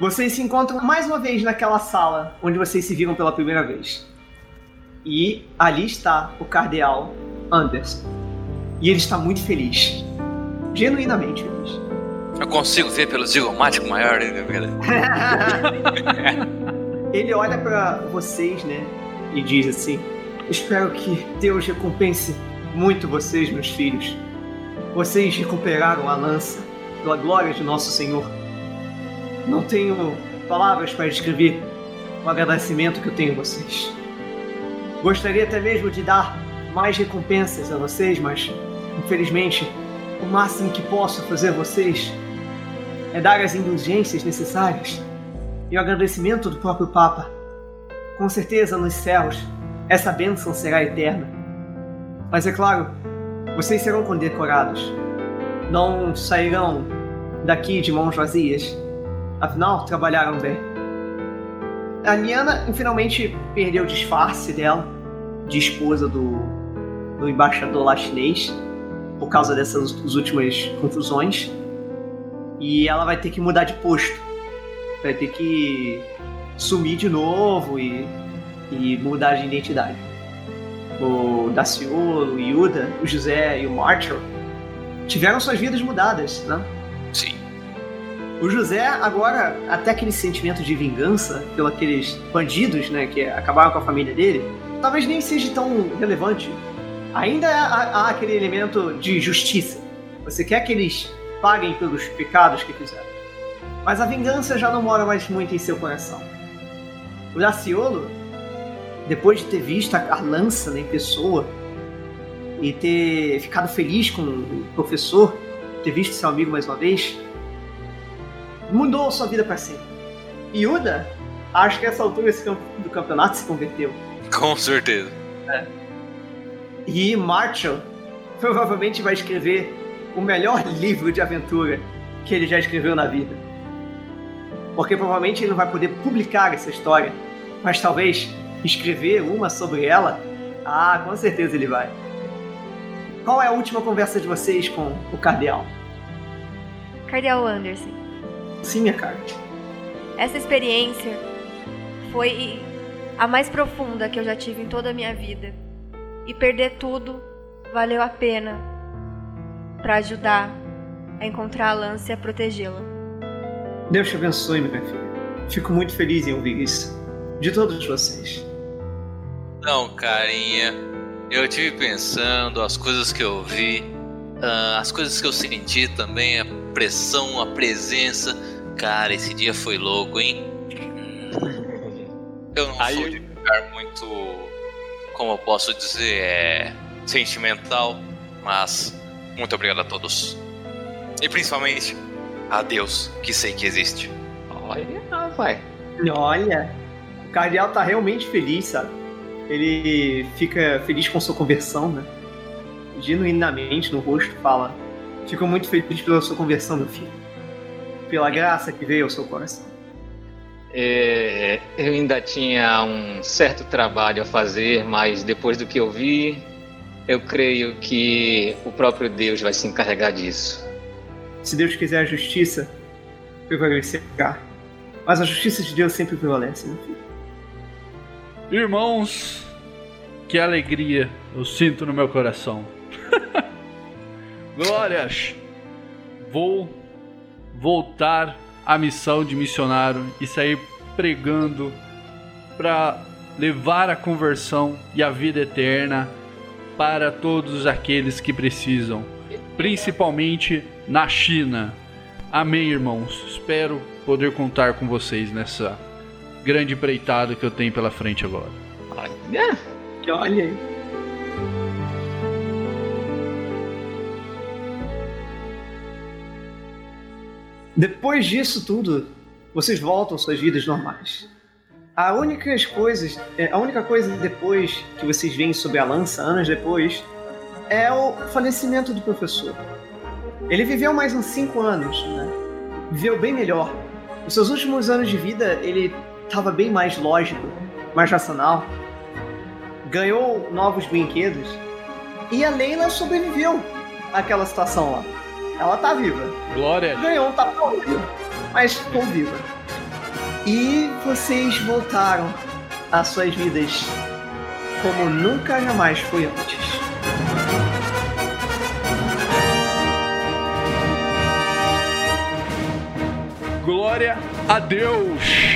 Vocês se encontram mais uma vez naquela sala onde vocês se viram pela primeira vez. E ali está o cardeal Anderson. E ele está muito feliz. Genuinamente feliz. Eu consigo ver pelo zigomático maior, né? Ele olha pra vocês, né? E diz assim: Espero que Deus recompense muito vocês, meus filhos. Vocês recuperaram a lança pela glória de nosso Senhor. Não tenho palavras para descrever o agradecimento que eu tenho a vocês. Gostaria até mesmo de dar mais recompensas a vocês, mas infelizmente o máximo que posso fazer a vocês é dar as indulgências necessárias e o agradecimento do próprio Papa. Com certeza nos céus essa bênção será eterna. Mas é claro, vocês serão condecorados. Não sairão daqui de mãos vazias. Afinal, trabalharam bem. A Liana finalmente perdeu o disfarce dela de esposa do, do embaixador lá chinês por causa dessas últimas confusões. E ela vai ter que mudar de posto. Vai ter que sumir de novo e, e mudar de identidade. O Daciolo, o Yuda, o José e o Marshall tiveram suas vidas mudadas, né? Sim. O José, agora, até aquele sentimento de vingança pelos aqueles bandidos, né, que acabaram com a família dele, talvez nem seja tão relevante. Ainda há, há aquele elemento de justiça. Você quer que eles paguem pelos pecados que fizeram. Mas a vingança já não mora mais muito em seu coração. O Daciolo, depois de ter visto a lança né, em pessoa e ter ficado feliz com o professor, ter visto seu amigo mais uma vez, mudou sua vida para sempre. E Uda, acho que essa altura esse camp- do campeonato se converteu. Com certeza. E Marshall provavelmente vai escrever o melhor livro de aventura que ele já escreveu na vida. Porque provavelmente ele não vai poder publicar essa história, mas talvez escrever uma sobre ela, ah, com certeza ele vai. Qual é a última conversa de vocês com o Cardeal? Cardeal Anderson, Sim, minha cara. essa experiência foi a mais profunda que eu já tive em toda a minha vida. E perder tudo valeu a pena para ajudar a encontrar a lança e a protegê-la. Deus te abençoe, minha filha. Fico muito feliz em ouvir isso. De todos vocês. Não, carinha. Eu tive pensando, as coisas que eu vi, ah, as coisas que eu senti também, a pressão, a presença. Cara, esse dia foi louco, hein? Eu não Aí- sou de ficar muito, como eu posso dizer, é sentimental, mas muito obrigado a todos. E principalmente a Deus, que sei que existe. Olha, vai. Olha, o Cardeal tá realmente feliz, sabe? Ele fica feliz com sua conversão, né? Genuinamente no rosto fala: Fico muito feliz pela sua conversão, meu filho. Pela graça que veio ao seu coração. É, eu ainda tinha um certo trabalho a fazer, mas depois do que eu vi, eu creio que o próprio Deus vai se encarregar disso. Se Deus quiser a justiça, prevalecerá. Mas a justiça de Deus sempre prevalece, meu filho. Irmãos, que alegria eu sinto no meu coração. Glórias! Vou voltar à missão de missionário e sair pregando para levar a conversão e a vida eterna para todos aqueles que precisam, principalmente na China. Amém, irmãos. Espero poder contar com vocês nessa grande empreitada que eu tenho pela frente agora. Olha, olha aí. Depois disso tudo, vocês voltam às suas vidas normais. A única é, a única coisa depois que vocês veem sobre a lança, anos depois, é o falecimento do professor. Ele viveu mais uns 5 anos, né? Viveu bem melhor. Nos seus últimos anos de vida, ele estava bem mais lógico, mais racional. Ganhou novos brinquedos. E a Leila sobreviveu àquela situação lá. Ela tá viva. Glória! Ganhou um tapa-olho, mas ficou viva. E vocês voltaram às suas vidas como nunca jamais foi antes. Glória a Deus!